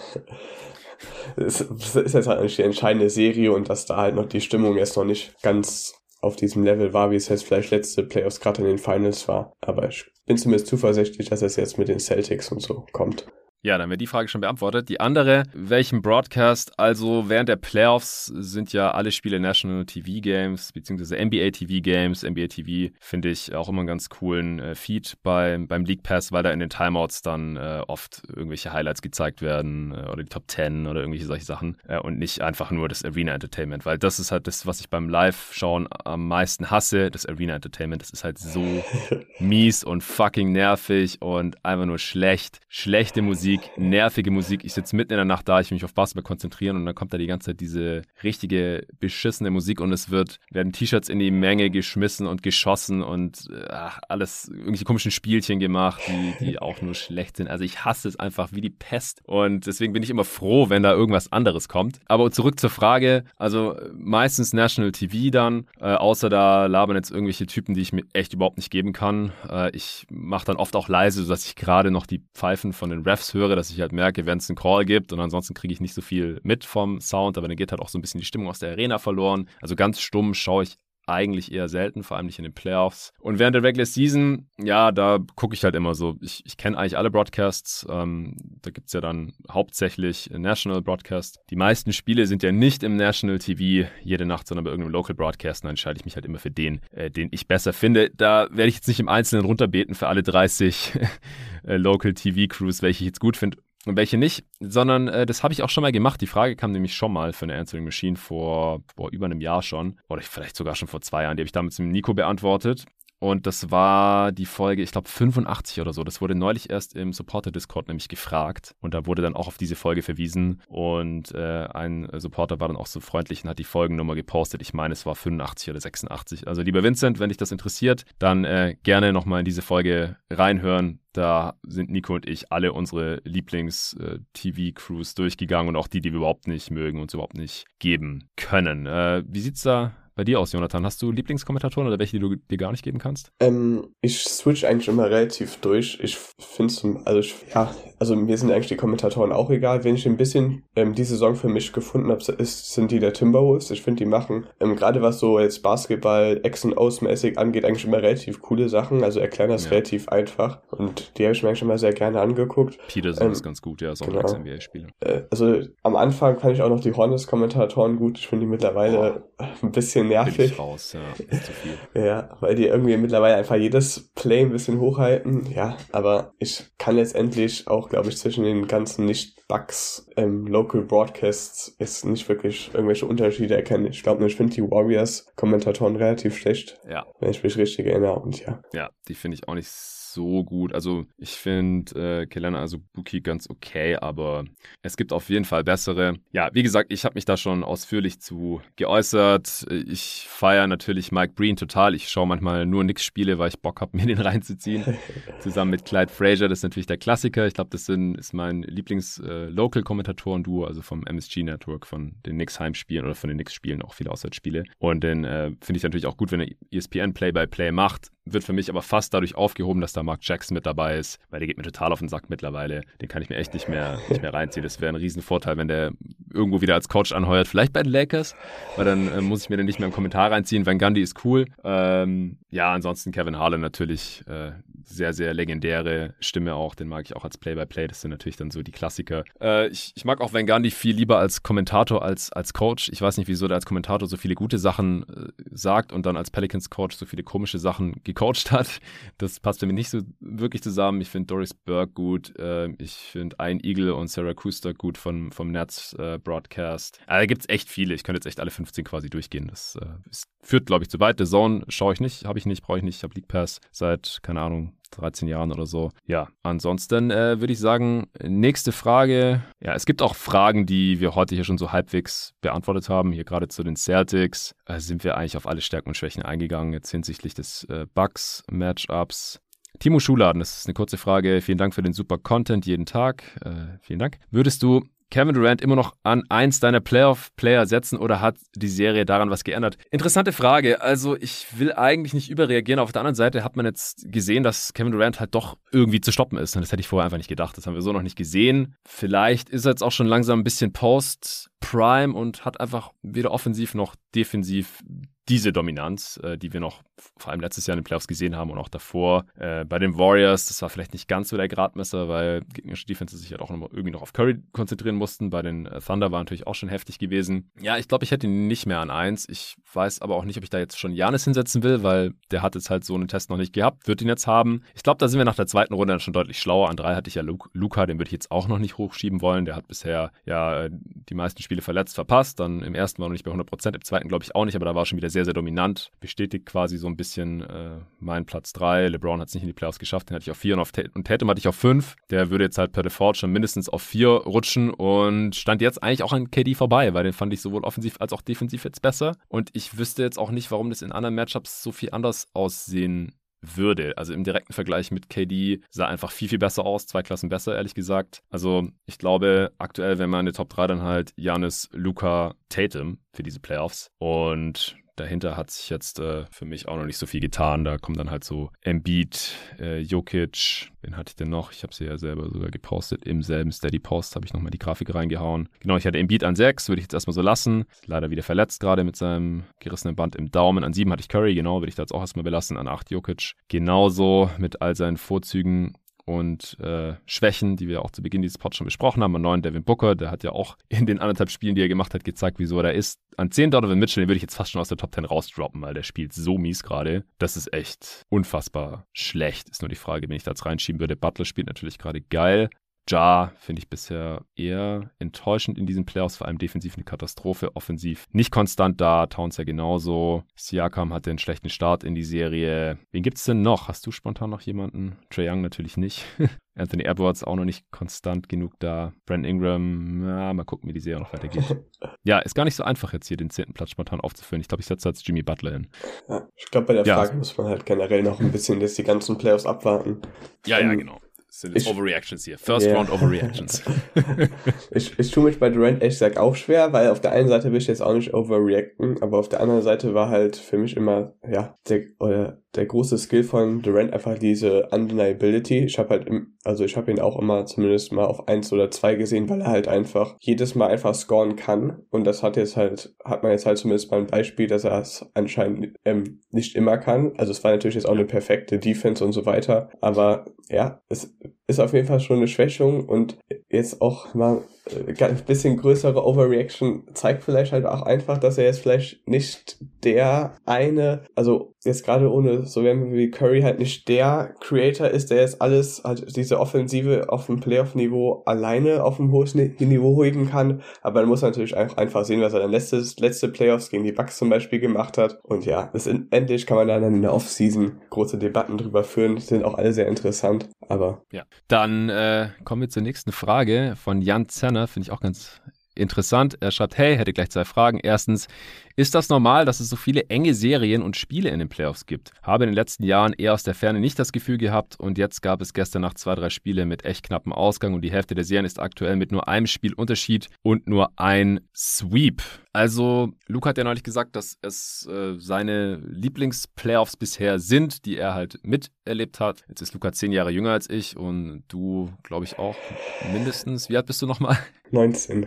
es ist jetzt halt nicht die entscheidende Serie und dass da halt noch die Stimmung jetzt noch nicht ganz auf diesem Level war, wie es jetzt vielleicht letzte Playoffs gerade in den Finals war. Aber ich bin zumindest zuversichtlich, dass es jetzt mit den Celtics und so kommt. Ja, dann haben wir die Frage schon beantwortet. Die andere, welchen Broadcast? Also während der Playoffs sind ja alle Spiele National TV Games beziehungsweise NBA TV Games. NBA TV finde ich auch immer einen ganz coolen äh, Feed bei, beim League Pass, weil da in den Timeouts dann äh, oft irgendwelche Highlights gezeigt werden äh, oder die Top 10 oder irgendwelche solche Sachen äh, und nicht einfach nur das Arena Entertainment, weil das ist halt das, was ich beim Live-Schauen am meisten hasse, das Arena Entertainment. Das ist halt so mies und fucking nervig und einfach nur schlecht. Schlechte Musik Musik, nervige Musik. Ich sitze mitten in der Nacht da, ich will mich auf Basketball konzentrieren und dann kommt da die ganze Zeit diese richtige beschissene Musik und es wird, werden T-Shirts in die Menge geschmissen und geschossen und ach, alles, irgendwelche komischen Spielchen gemacht, die, die auch nur schlecht sind. Also ich hasse es einfach wie die Pest und deswegen bin ich immer froh, wenn da irgendwas anderes kommt. Aber zurück zur Frage, also meistens National TV dann, äh, außer da labern jetzt irgendwelche Typen, die ich mir echt überhaupt nicht geben kann. Äh, ich mache dann oft auch leise, sodass ich gerade noch die Pfeifen von den Refs höre dass ich halt merke, wenn es einen Call gibt und ansonsten kriege ich nicht so viel mit vom Sound, aber dann geht halt auch so ein bisschen die Stimmung aus der Arena verloren. Also ganz stumm schaue ich eigentlich eher selten, vor allem nicht in den Playoffs. Und während der Regular Season, ja, da gucke ich halt immer so. Ich, ich kenne eigentlich alle Broadcasts. Ähm, da gibt es ja dann hauptsächlich National Broadcast. Die meisten Spiele sind ja nicht im National TV jede Nacht, sondern bei irgendeinem Local Broadcast. Und dann entscheide ich mich halt immer für den, äh, den ich besser finde. Da werde ich jetzt nicht im Einzelnen runterbeten für alle 30 äh, Local TV Crews, welche ich jetzt gut finde und welche nicht, sondern äh, das habe ich auch schon mal gemacht. Die Frage kam nämlich schon mal für eine Answering Machine vor, vor über einem Jahr schon oder vielleicht sogar schon vor zwei Jahren. Die habe ich damals mit Nico beantwortet. Und das war die Folge, ich glaube, 85 oder so. Das wurde neulich erst im Supporter-Discord nämlich gefragt. Und da wurde dann auch auf diese Folge verwiesen. Und äh, ein Supporter war dann auch so freundlich und hat die Folgennummer gepostet. Ich meine, es war 85 oder 86. Also lieber Vincent, wenn dich das interessiert, dann äh, gerne nochmal in diese Folge reinhören. Da sind Nico und ich alle unsere Lieblings-TV-Crews äh, durchgegangen und auch die, die wir überhaupt nicht mögen und uns überhaupt nicht geben können. Äh, wie sieht's da bei dir aus, Jonathan? Hast du Lieblingskommentatoren oder welche, die du dir gar nicht geben kannst? Ähm, ich switch eigentlich immer relativ durch. Ich finde es, also ich, ja, also mir sind eigentlich die Kommentatoren auch egal. Wenn ich ein bisschen ähm, die Saison für mich gefunden habe, sind die der Timberwolves. Ich finde, die machen ähm, gerade was so jetzt Basketball, Ex- und Aus-mäßig angeht, eigentlich immer relativ coole Sachen. Also erklären das ja. relativ einfach. Und die habe ich mir eigentlich immer sehr gerne angeguckt. Peterson ähm, ist ganz gut, ja, ist auch genau. ein Ex-NBA-Spieler. Äh, also am Anfang fand ich auch noch die Hornets-Kommentatoren gut. Ich finde die mittlerweile oh. ein bisschen nervig. Bin ich raus, ja. Ist zu viel. ja, weil die irgendwie mittlerweile einfach jedes Play ein bisschen hochhalten. Ja, aber ich kann letztendlich auch, glaube ich, zwischen den ganzen Nicht-Bugs ähm, Local Broadcasts ist nicht wirklich irgendwelche Unterschiede erkennen. Ich glaube, ich finde die Warriors-Kommentatoren relativ schlecht. Ja. Wenn ich mich richtig erinnere. Und ja. Ja, die finde ich auch nicht so gut. Also ich finde äh, Kelena Azubuki ganz okay, aber es gibt auf jeden Fall bessere. Ja, wie gesagt, ich habe mich da schon ausführlich zu geäußert. Ich feiere natürlich Mike Breen total. Ich schaue manchmal nur nix Spiele, weil ich Bock habe, mir den reinzuziehen. Zusammen mit Clyde Frazier, das ist natürlich der Klassiker. Ich glaube, das sind, ist mein Lieblings-Local-Kommentatoren-Duo, äh, also vom MSG-Network, von den Knicks Heimspielen oder von den Knicks Spielen, auch viele Auswärtsspiele. Und den äh, finde ich natürlich auch gut, wenn er ESPN Play-by-Play -play macht wird für mich aber fast dadurch aufgehoben, dass da Mark Jackson mit dabei ist, weil der geht mir total auf den Sack mittlerweile. Den kann ich mir echt nicht mehr, nicht mehr reinziehen. Das wäre ein Riesenvorteil, wenn der irgendwo wieder als Coach anheuert, vielleicht bei den Lakers, weil dann äh, muss ich mir den nicht mehr im Kommentar reinziehen. Van Gundy ist cool. Ähm, ja, ansonsten Kevin Harlan natürlich äh, sehr, sehr legendäre Stimme auch. Den mag ich auch als Play-by-Play. -play. Das sind natürlich dann so die Klassiker. Äh, ich, ich, mag auch Van Gundy viel lieber als Kommentator als als Coach. Ich weiß nicht, wieso der als Kommentator so viele gute Sachen äh, sagt und dann als Pelicans-Coach so viele komische Sachen gecoacht hat. Das passt für mich nicht so wirklich zusammen. Ich finde Doris Burke gut. Äh, ich finde Ein Eagle und Sarah Kuster gut von, vom Netz äh. Also, da gibt es echt viele. Ich könnte jetzt echt alle 15 quasi durchgehen. Das äh, führt, glaube ich, zu weit. The Zone schaue ich nicht, habe ich nicht, brauche ich nicht. Ich habe League Pass seit, keine Ahnung, 13 Jahren oder so. Ja, ansonsten äh, würde ich sagen, nächste Frage. Ja, es gibt auch Fragen, die wir heute hier schon so halbwegs beantwortet haben. Hier gerade zu den Celtics äh, sind wir eigentlich auf alle Stärken und Schwächen eingegangen, jetzt hinsichtlich des äh, Bucks-Matchups. Timo Schuladen, das ist eine kurze Frage. Vielen Dank für den super Content jeden Tag. Äh, vielen Dank. Würdest du Kevin Durant immer noch an eins deiner Playoff-Player setzen oder hat die Serie daran was geändert? Interessante Frage. Also ich will eigentlich nicht überreagieren. Auf der anderen Seite hat man jetzt gesehen, dass Kevin Durant halt doch irgendwie zu stoppen ist. Und das hätte ich vorher einfach nicht gedacht. Das haben wir so noch nicht gesehen. Vielleicht ist er jetzt auch schon langsam ein bisschen Post-Prime und hat einfach weder offensiv noch defensiv diese Dominanz, äh, die wir noch vor allem letztes Jahr in den Playoffs gesehen haben und auch davor äh, bei den Warriors, das war vielleicht nicht ganz so der Gradmesser, weil gegnerische Defense sich halt auch noch, irgendwie noch auf Curry konzentrieren mussten. Bei den äh, Thunder war natürlich auch schon heftig gewesen. Ja, ich glaube, ich hätte ihn nicht mehr an eins. Ich weiß aber auch nicht, ob ich da jetzt schon Janis hinsetzen will, weil der hat jetzt halt so einen Test noch nicht gehabt, wird ihn jetzt haben. Ich glaube, da sind wir nach der zweiten Runde dann schon deutlich schlauer. An drei hatte ich ja Luca, den würde ich jetzt auch noch nicht hochschieben wollen. Der hat bisher ja die meisten Spiele verletzt verpasst. Dann im ersten war noch nicht bei 100 Prozent, im zweiten glaube ich auch nicht, aber da war schon wieder sehr, sehr dominant. Bestätigt quasi so ein bisschen äh, meinen Platz 3. LeBron hat es nicht in die Playoffs geschafft, den hatte ich auf 4 und, auf und Tatum hatte ich auf 5. Der würde jetzt halt per Default schon mindestens auf 4 rutschen und stand jetzt eigentlich auch an KD vorbei, weil den fand ich sowohl offensiv als auch defensiv jetzt besser. Und ich wüsste jetzt auch nicht, warum das in anderen Matchups so viel anders aussehen würde. Also im direkten Vergleich mit KD sah einfach viel, viel besser aus, zwei Klassen besser, ehrlich gesagt. Also ich glaube, aktuell wäre meine Top 3 dann halt Janis, Luca, Tatum für diese Playoffs. Und dahinter hat sich jetzt äh, für mich auch noch nicht so viel getan. Da kommen dann halt so Embiid, äh, Jokic, wen hatte ich denn noch? Ich habe sie ja selber sogar gepostet. Im selben Steady Post habe ich nochmal die Grafik reingehauen. Genau, ich hatte Embiid an 6, würde ich jetzt erstmal so lassen. Ist leider wieder verletzt gerade mit seinem gerissenen Band im Daumen. An 7 hatte ich Curry, genau, würde ich da jetzt auch erstmal belassen. An 8 Jokic. Genauso mit all seinen Vorzügen und äh, Schwächen, die wir auch zu Beginn dieses Pods schon besprochen haben. An neuen Devin Booker, der hat ja auch in den anderthalb Spielen, die er gemacht hat, gezeigt, wieso er ist. An 10 Donovan Mitchell, den würde ich jetzt fast schon aus der Top 10 rausdroppen, weil der spielt so mies gerade. Das ist echt unfassbar schlecht. Ist nur die Frage, wenn ich da jetzt reinschieben würde. Butler spielt natürlich gerade geil. Ja finde ich bisher eher enttäuschend in diesen Playoffs, vor allem defensiv eine Katastrophe, offensiv nicht konstant da, Towns ja genauso. Siakam hatte einen schlechten Start in die Serie. Wen gibt es denn noch? Hast du spontan noch jemanden? Trae Young natürlich nicht. Anthony Edwards auch noch nicht konstant genug da. Brent Ingram, ja, mal gucken, wie die Serie noch weitergeht. ja, ist gar nicht so einfach jetzt hier den zehnten Platz spontan aufzufüllen. Ich glaube, ich setze jetzt Jimmy Butler hin. Ja, ich glaube, bei der Frage ja. muss man halt generell noch ein bisschen jetzt die ganzen Playoffs abwarten. Ja, ja, genau sind jetzt ich, Overreactions hier. First yeah. Round Overreactions. ich, ich tue mich bei Durant ehrlich gesagt auch schwer, weil auf der einen Seite will ich jetzt auch nicht overreacten, aber auf der anderen Seite war halt für mich immer, ja, der, oder der große Skill von Durant einfach diese Undeniability. Ich habe halt, im, also ich habe ihn auch immer zumindest mal auf eins oder zwei gesehen, weil er halt einfach jedes Mal einfach scoren kann. Und das hat jetzt halt, hat man jetzt halt zumindest beim Beispiel, dass er es anscheinend ähm, nicht immer kann. Also es war natürlich jetzt auch eine perfekte Defense und so weiter. Aber ja, es ist auf jeden Fall schon eine Schwächung und jetzt auch mal äh, ein bisschen größere Overreaction zeigt vielleicht halt auch einfach, dass er jetzt vielleicht nicht der eine, also jetzt gerade ohne so wie Curry halt nicht der Creator ist, der jetzt alles, halt diese Offensive auf dem Playoff-Niveau alleine auf ein hohes Niveau heben kann. Aber man muss natürlich auch einfach sehen, was er dann letztes, letzte Playoffs gegen die Bucks zum Beispiel gemacht hat. Und ja, in, endlich kann man dann in der Offseason große Debatten drüber führen. Sind auch alle sehr interessant. Aber ja, dann äh, kommen wir zur nächsten Frage von Jan Zenner, finde ich auch ganz interessant. Er schreibt, hey, hätte gleich zwei Fragen. Erstens, ist das normal, dass es so viele enge Serien und Spiele in den Playoffs gibt? Habe in den letzten Jahren eher aus der Ferne nicht das Gefühl gehabt und jetzt gab es gestern Nacht zwei, drei Spiele mit echt knappem Ausgang und die Hälfte der Serien ist aktuell mit nur einem Spiel Unterschied und nur ein Sweep. Also, Luke hat ja neulich gesagt, dass es äh, seine Lieblingsplayoffs bisher sind, die er halt miterlebt hat. Jetzt ist Luca zehn Jahre jünger als ich und du, glaube ich, auch mindestens. Wie alt bist du nochmal? 19.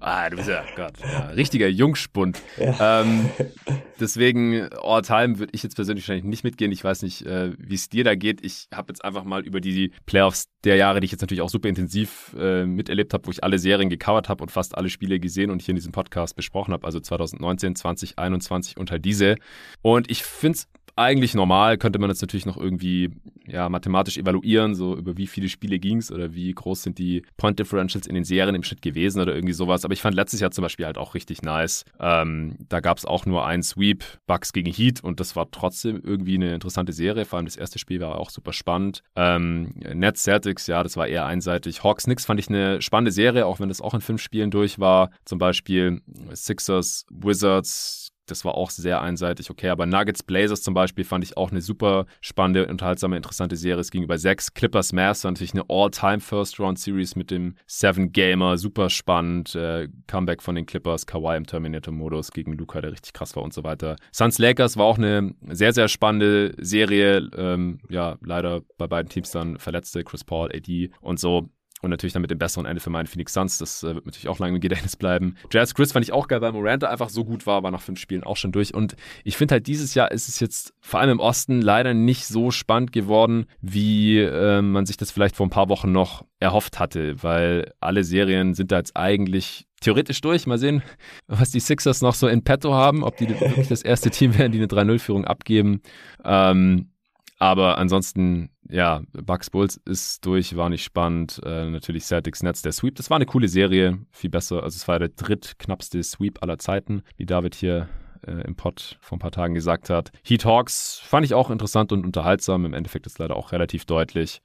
Ah, du bist ja, Gott, ja, richtiger Jungspund. Ja. Ähm, deswegen, All-Time würde ich jetzt persönlich wahrscheinlich nicht mitgehen. Ich weiß nicht, äh, wie es dir da geht. Ich habe jetzt einfach mal über die Playoffs der Jahre, die ich jetzt natürlich auch super intensiv äh, miterlebt habe, wo ich alle Serien gecovert habe und fast alle Spiele gesehen und hier in diesem Podcast besprochen habe, also 2019, 2021 und halt diese. Und ich finde es eigentlich normal, könnte man jetzt natürlich noch irgendwie ja, mathematisch evaluieren, so über wie viele Spiele ging es oder wie groß sind die Point Differentials in den Serien im Schnitt gewesen oder irgendwie sowas. Aber ich fand letztes Jahr zum Beispiel halt auch richtig nice. Ähm, da gab es auch nur einen Sweep, Bucks gegen Heat und das war trotzdem irgendwie eine interessante Serie. Vor allem das erste Spiel war auch super spannend. Ähm, Nets Celtics, ja, das war eher einseitig. Hawks Knicks fand ich eine spannende Serie, auch wenn das auch in fünf Spielen durch war. Zum Beispiel Sixers, Wizards, das war auch sehr einseitig, okay. Aber Nuggets Blazers zum Beispiel fand ich auch eine super spannende, unterhaltsame, interessante Serie. Es ging über sechs. Clippers Mavs natürlich eine All-Time First-Round-Series mit dem Seven Gamer, super spannend. Äh, Comeback von den Clippers, Kawhi im Terminator-Modus gegen Luca, der richtig krass war und so weiter. Suns Lakers war auch eine sehr, sehr spannende Serie. Ähm, ja, leider bei beiden Teams dann Verletzte, Chris Paul, AD und so. Und natürlich dann mit dem besseren Ende für meinen Phoenix Suns. Das äh, wird natürlich auch lange im Gedächtnis bleiben. Jazz Chris fand ich auch geil, weil Moranta einfach so gut war, war nach fünf Spielen auch schon durch. Und ich finde halt, dieses Jahr ist es jetzt vor allem im Osten leider nicht so spannend geworden, wie äh, man sich das vielleicht vor ein paar Wochen noch erhofft hatte, weil alle Serien sind da jetzt eigentlich theoretisch durch. Mal sehen, was die Sixers noch so in petto haben, ob die wirklich das erste Team werden, die eine 3-0-Führung abgeben. Ähm, aber ansonsten, ja, Bucks Bulls ist durch, war nicht spannend. Äh, natürlich Celtics Nets, der Sweep. Das war eine coole Serie, viel besser. Also es war der drittknappste Sweep aller Zeiten, wie David hier äh, im Pod vor ein paar Tagen gesagt hat. Heat Hawks fand ich auch interessant und unterhaltsam. Im Endeffekt ist leider auch relativ deutlich.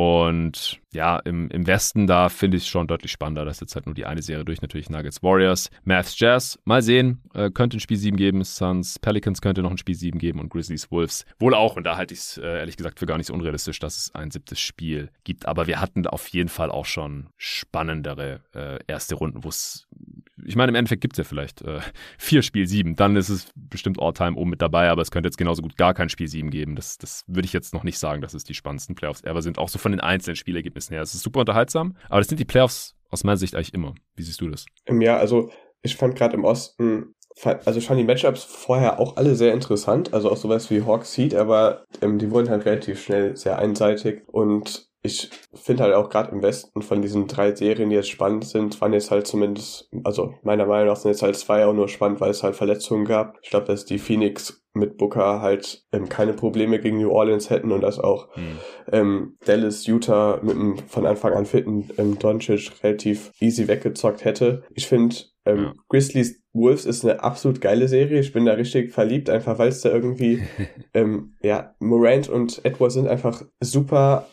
Und ja, im, im Westen, da finde ich es schon deutlich spannender. Das ist jetzt halt nur die eine Serie durch, natürlich Nuggets Warriors, Mavs Jazz. Mal sehen, äh, könnte ein Spiel 7 geben, Suns Pelicans könnte noch ein Spiel 7 geben und Grizzlies Wolves wohl auch. Und da halte ich es äh, ehrlich gesagt für gar nicht so unrealistisch, dass es ein siebtes Spiel gibt. Aber wir hatten auf jeden Fall auch schon spannendere äh, erste Runden, wo es ich meine, im Endeffekt gibt es ja vielleicht äh, vier Spiel sieben. Dann ist es bestimmt All-Time oben mit dabei, aber es könnte jetzt genauso gut gar kein Spiel sieben geben. Das, das würde ich jetzt noch nicht sagen, dass es die spannendsten Playoffs ever sind. Auch so von den einzelnen Spielergebnissen her. Es ist super unterhaltsam, aber das sind die Playoffs aus meiner Sicht eigentlich immer. Wie siehst du das? Ja, also ich fand gerade im Osten, also ich fand die Matchups vorher auch alle sehr interessant. Also auch sowas wie Hawks Heat, aber ähm, die wurden halt relativ schnell sehr einseitig und ich finde halt auch gerade im Westen von diesen drei Serien, die jetzt spannend sind, waren jetzt halt zumindest, also meiner Meinung nach sind jetzt halt zwei auch nur spannend, weil es halt Verletzungen gab. Ich glaube, dass die Phoenix mit Booker halt ähm, keine Probleme gegen New Orleans hätten und dass auch mhm. ähm, Dallas, Utah mit einem von Anfang an fitten ähm, Doncic relativ easy weggezockt hätte. Ich finde, ähm, ja. Grizzlies Wolves ist eine absolut geile Serie. Ich bin da richtig verliebt, einfach weil es da irgendwie, ähm, ja, Morant und Edwards sind einfach super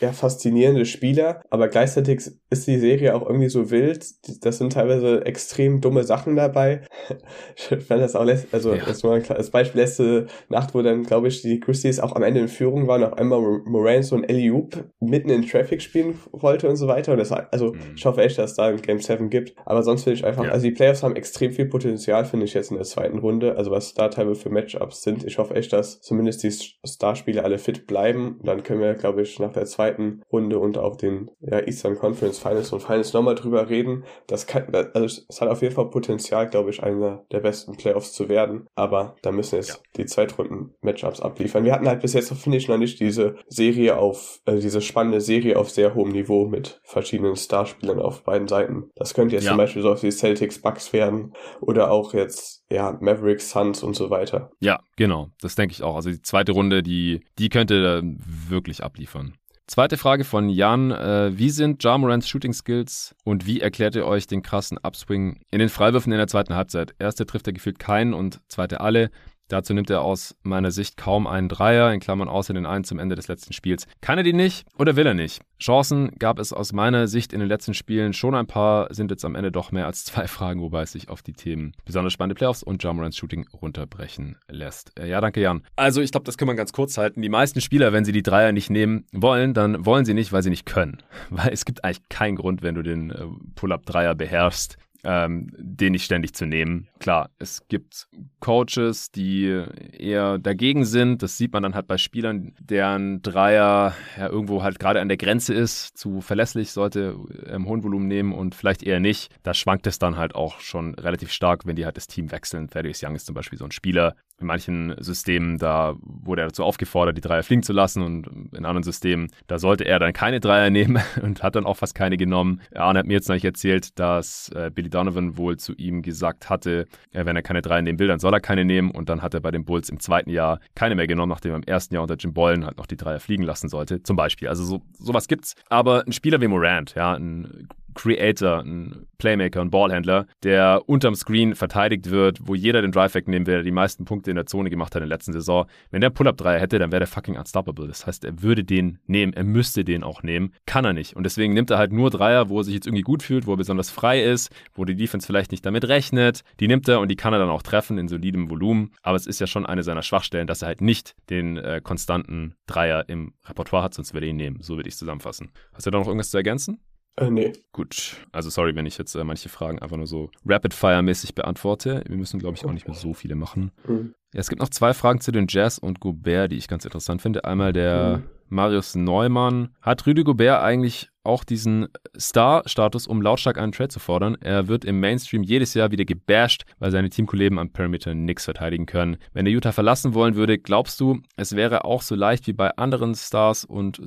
ja, faszinierende Spieler, aber gleichzeitig ist die Serie auch irgendwie so wild. Das sind teilweise extrem dumme Sachen dabei. Ich fand das auch, also ja. das war das Beispiel letzte Nacht, wo dann, glaube ich, die Christies auch am Ende in Führung waren, auf einmal Moran so ein Eliup mitten in Traffic spielen wollte und so weiter. Und das, also mhm. ich hoffe echt, dass es da ein Game 7 gibt. Aber sonst finde ich einfach, ja. also die Playoffs haben extrem viel Potenzial, finde ich jetzt in der zweiten Runde. Also was da teilweise für Matchups sind. Ich hoffe echt, dass zumindest die Starspiele alle fit bleiben. dann können wir, glaube ich, nach der zweiten Runde und auch den ja, Eastern Conference Finals und Finals nochmal drüber reden. Das kann, also es hat auf jeden Fall Potenzial, glaube ich, einer der besten Playoffs zu werden. Aber da müssen jetzt ja. die Zweitrunden-Matchups abliefern. Wir hatten halt bis jetzt, finde ich, noch nicht diese Serie auf, äh, diese spannende Serie auf sehr hohem Niveau mit verschiedenen Starspielern auf beiden Seiten. Das könnte jetzt ja. zum Beispiel so auf die Celtics Bucks werden oder auch jetzt ja, Mavericks, Suns und so weiter. Ja, genau. Das denke ich auch. Also die zweite Runde, die, die könnte wirklich abliefern. Zweite Frage von Jan. Äh, wie sind Jamorans Shooting Skills und wie erklärt ihr euch den krassen Upswing in den Freiwürfen in der zweiten Halbzeit? Erste trifft er gefühlt keinen und zweite alle. Dazu nimmt er aus meiner Sicht kaum einen Dreier, in Klammern außer den einen zum Ende des letzten Spiels. Kann er die nicht oder will er nicht? Chancen gab es aus meiner Sicht in den letzten Spielen schon ein paar, sind jetzt am Ende doch mehr als zwei Fragen, wobei es sich auf die Themen besonders spannende Playoffs und Jamorans Shooting runterbrechen lässt. Äh, ja, danke Jan. Also ich glaube, das kann man ganz kurz halten. Die meisten Spieler, wenn sie die Dreier nicht nehmen wollen, dann wollen sie nicht, weil sie nicht können. Weil es gibt eigentlich keinen Grund, wenn du den äh, Pull-Up-Dreier beherrschst, ähm, den nicht ständig zu nehmen. Klar, es gibt Coaches, die eher dagegen sind. Das sieht man dann halt bei Spielern, deren Dreier ja irgendwo halt gerade an der Grenze ist, zu verlässlich, sollte im hohen Volumen nehmen und vielleicht eher nicht. Da schwankt es dann halt auch schon relativ stark, wenn die halt das Team wechseln. Thaddeus Young ist zum Beispiel so ein Spieler, in manchen Systemen, da wurde er dazu aufgefordert, die Dreier fliegen zu lassen und in anderen Systemen, da sollte er dann keine Dreier nehmen und hat dann auch fast keine genommen. Arne hat mir jetzt noch nicht erzählt, dass äh, Billy Donovan wohl zu ihm gesagt hatte, wenn er keine Dreier nehmen will, dann soll er keine nehmen und dann hat er bei den Bulls im zweiten Jahr keine mehr genommen, nachdem er im ersten Jahr unter Jim Bollen halt noch die Dreier fliegen lassen sollte, zum Beispiel. Also so, sowas gibt's. Aber ein Spieler wie Morant, ja, ein Creator, ein Playmaker, ein Ballhändler, der unterm Screen verteidigt wird, wo jeder den Drive wegnehmen will, der die meisten Punkte in der Zone gemacht hat in der letzten Saison. Wenn der Pull-Up-Dreier hätte, dann wäre der fucking unstoppable. Das heißt, er würde den nehmen, er müsste den auch nehmen. Kann er nicht. Und deswegen nimmt er halt nur Dreier, wo er sich jetzt irgendwie gut fühlt, wo er besonders frei ist, wo die Defense vielleicht nicht damit rechnet. Die nimmt er und die kann er dann auch treffen in solidem Volumen. Aber es ist ja schon eine seiner Schwachstellen, dass er halt nicht den äh, konstanten Dreier im Repertoire hat, sonst würde er ihn nehmen. So würde ich zusammenfassen. Hast du da noch irgendwas zu ergänzen? Äh, nee. Gut. Also sorry, wenn ich jetzt äh, manche Fragen einfach nur so Rapid-Fire-mäßig beantworte. Wir müssen, glaube ich, auch nicht mehr so viele machen. Mhm. Ja, es gibt noch zwei Fragen zu den Jazz und Gobert, die ich ganz interessant finde. Einmal der mhm. Marius Neumann. Hat Rüdi Gobert eigentlich auch diesen Star-Status, um lautstark einen Trade zu fordern. Er wird im Mainstream jedes Jahr wieder gebasht, weil seine Teamkollegen am Perimeter nichts verteidigen können. Wenn er Utah verlassen wollen würde, glaubst du, es wäre auch so leicht wie bei anderen Stars und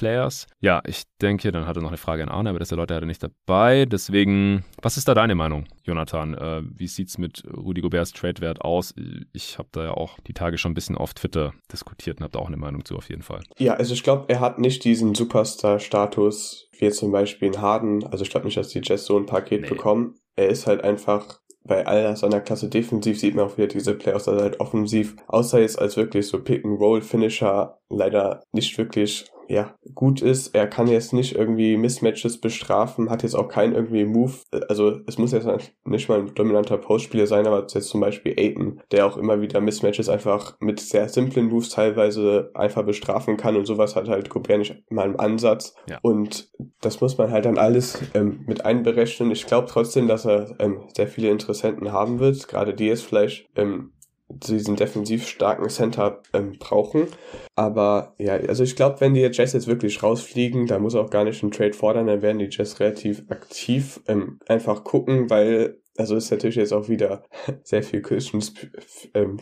Superstar-Players? Ja, ich denke, dann hat er noch eine Frage an Arne, aber das ist der Leute leider nicht dabei. Deswegen, was ist da deine Meinung, Jonathan? Äh, wie es mit Rudy Goberts Trade-Wert aus? Ich habe da ja auch die Tage schon ein bisschen auf Twitter diskutiert und habe da auch eine Meinung zu auf jeden Fall. Ja, also ich glaube, er hat nicht diesen Superstar-Status Status, wie jetzt zum Beispiel in Harden, also ich glaube nicht, dass die Jets so ein Paket nee. bekommen. Er ist halt einfach bei all seiner Klasse defensiv sieht man auch wieder diese Playoffs, er halt offensiv, außer jetzt als wirklich so Pick-and-Roll-Finisher leider nicht wirklich ja, gut ist. Er kann jetzt nicht irgendwie Mismatches bestrafen, hat jetzt auch keinen irgendwie Move. Also es muss jetzt nicht mal ein dominanter Postspieler sein, aber jetzt zum Beispiel Aiden, der auch immer wieder Mismatches einfach mit sehr simplen Moves teilweise einfach bestrafen kann und sowas hat halt Gobert nicht mal im Ansatz. Ja. Und das muss man halt dann alles ähm, mit einberechnen. Ich glaube trotzdem, dass er ähm, sehr viele Interessenten haben wird, gerade die jetzt vielleicht ähm, diesen defensiv starken Center ähm, brauchen. Aber ja, also ich glaube, wenn die Jazz jetzt wirklich rausfliegen, da muss auch gar nicht einen Trade fordern, dann werden die Jazz relativ aktiv ähm, einfach gucken, weil also ist natürlich jetzt auch wieder sehr viel ähm,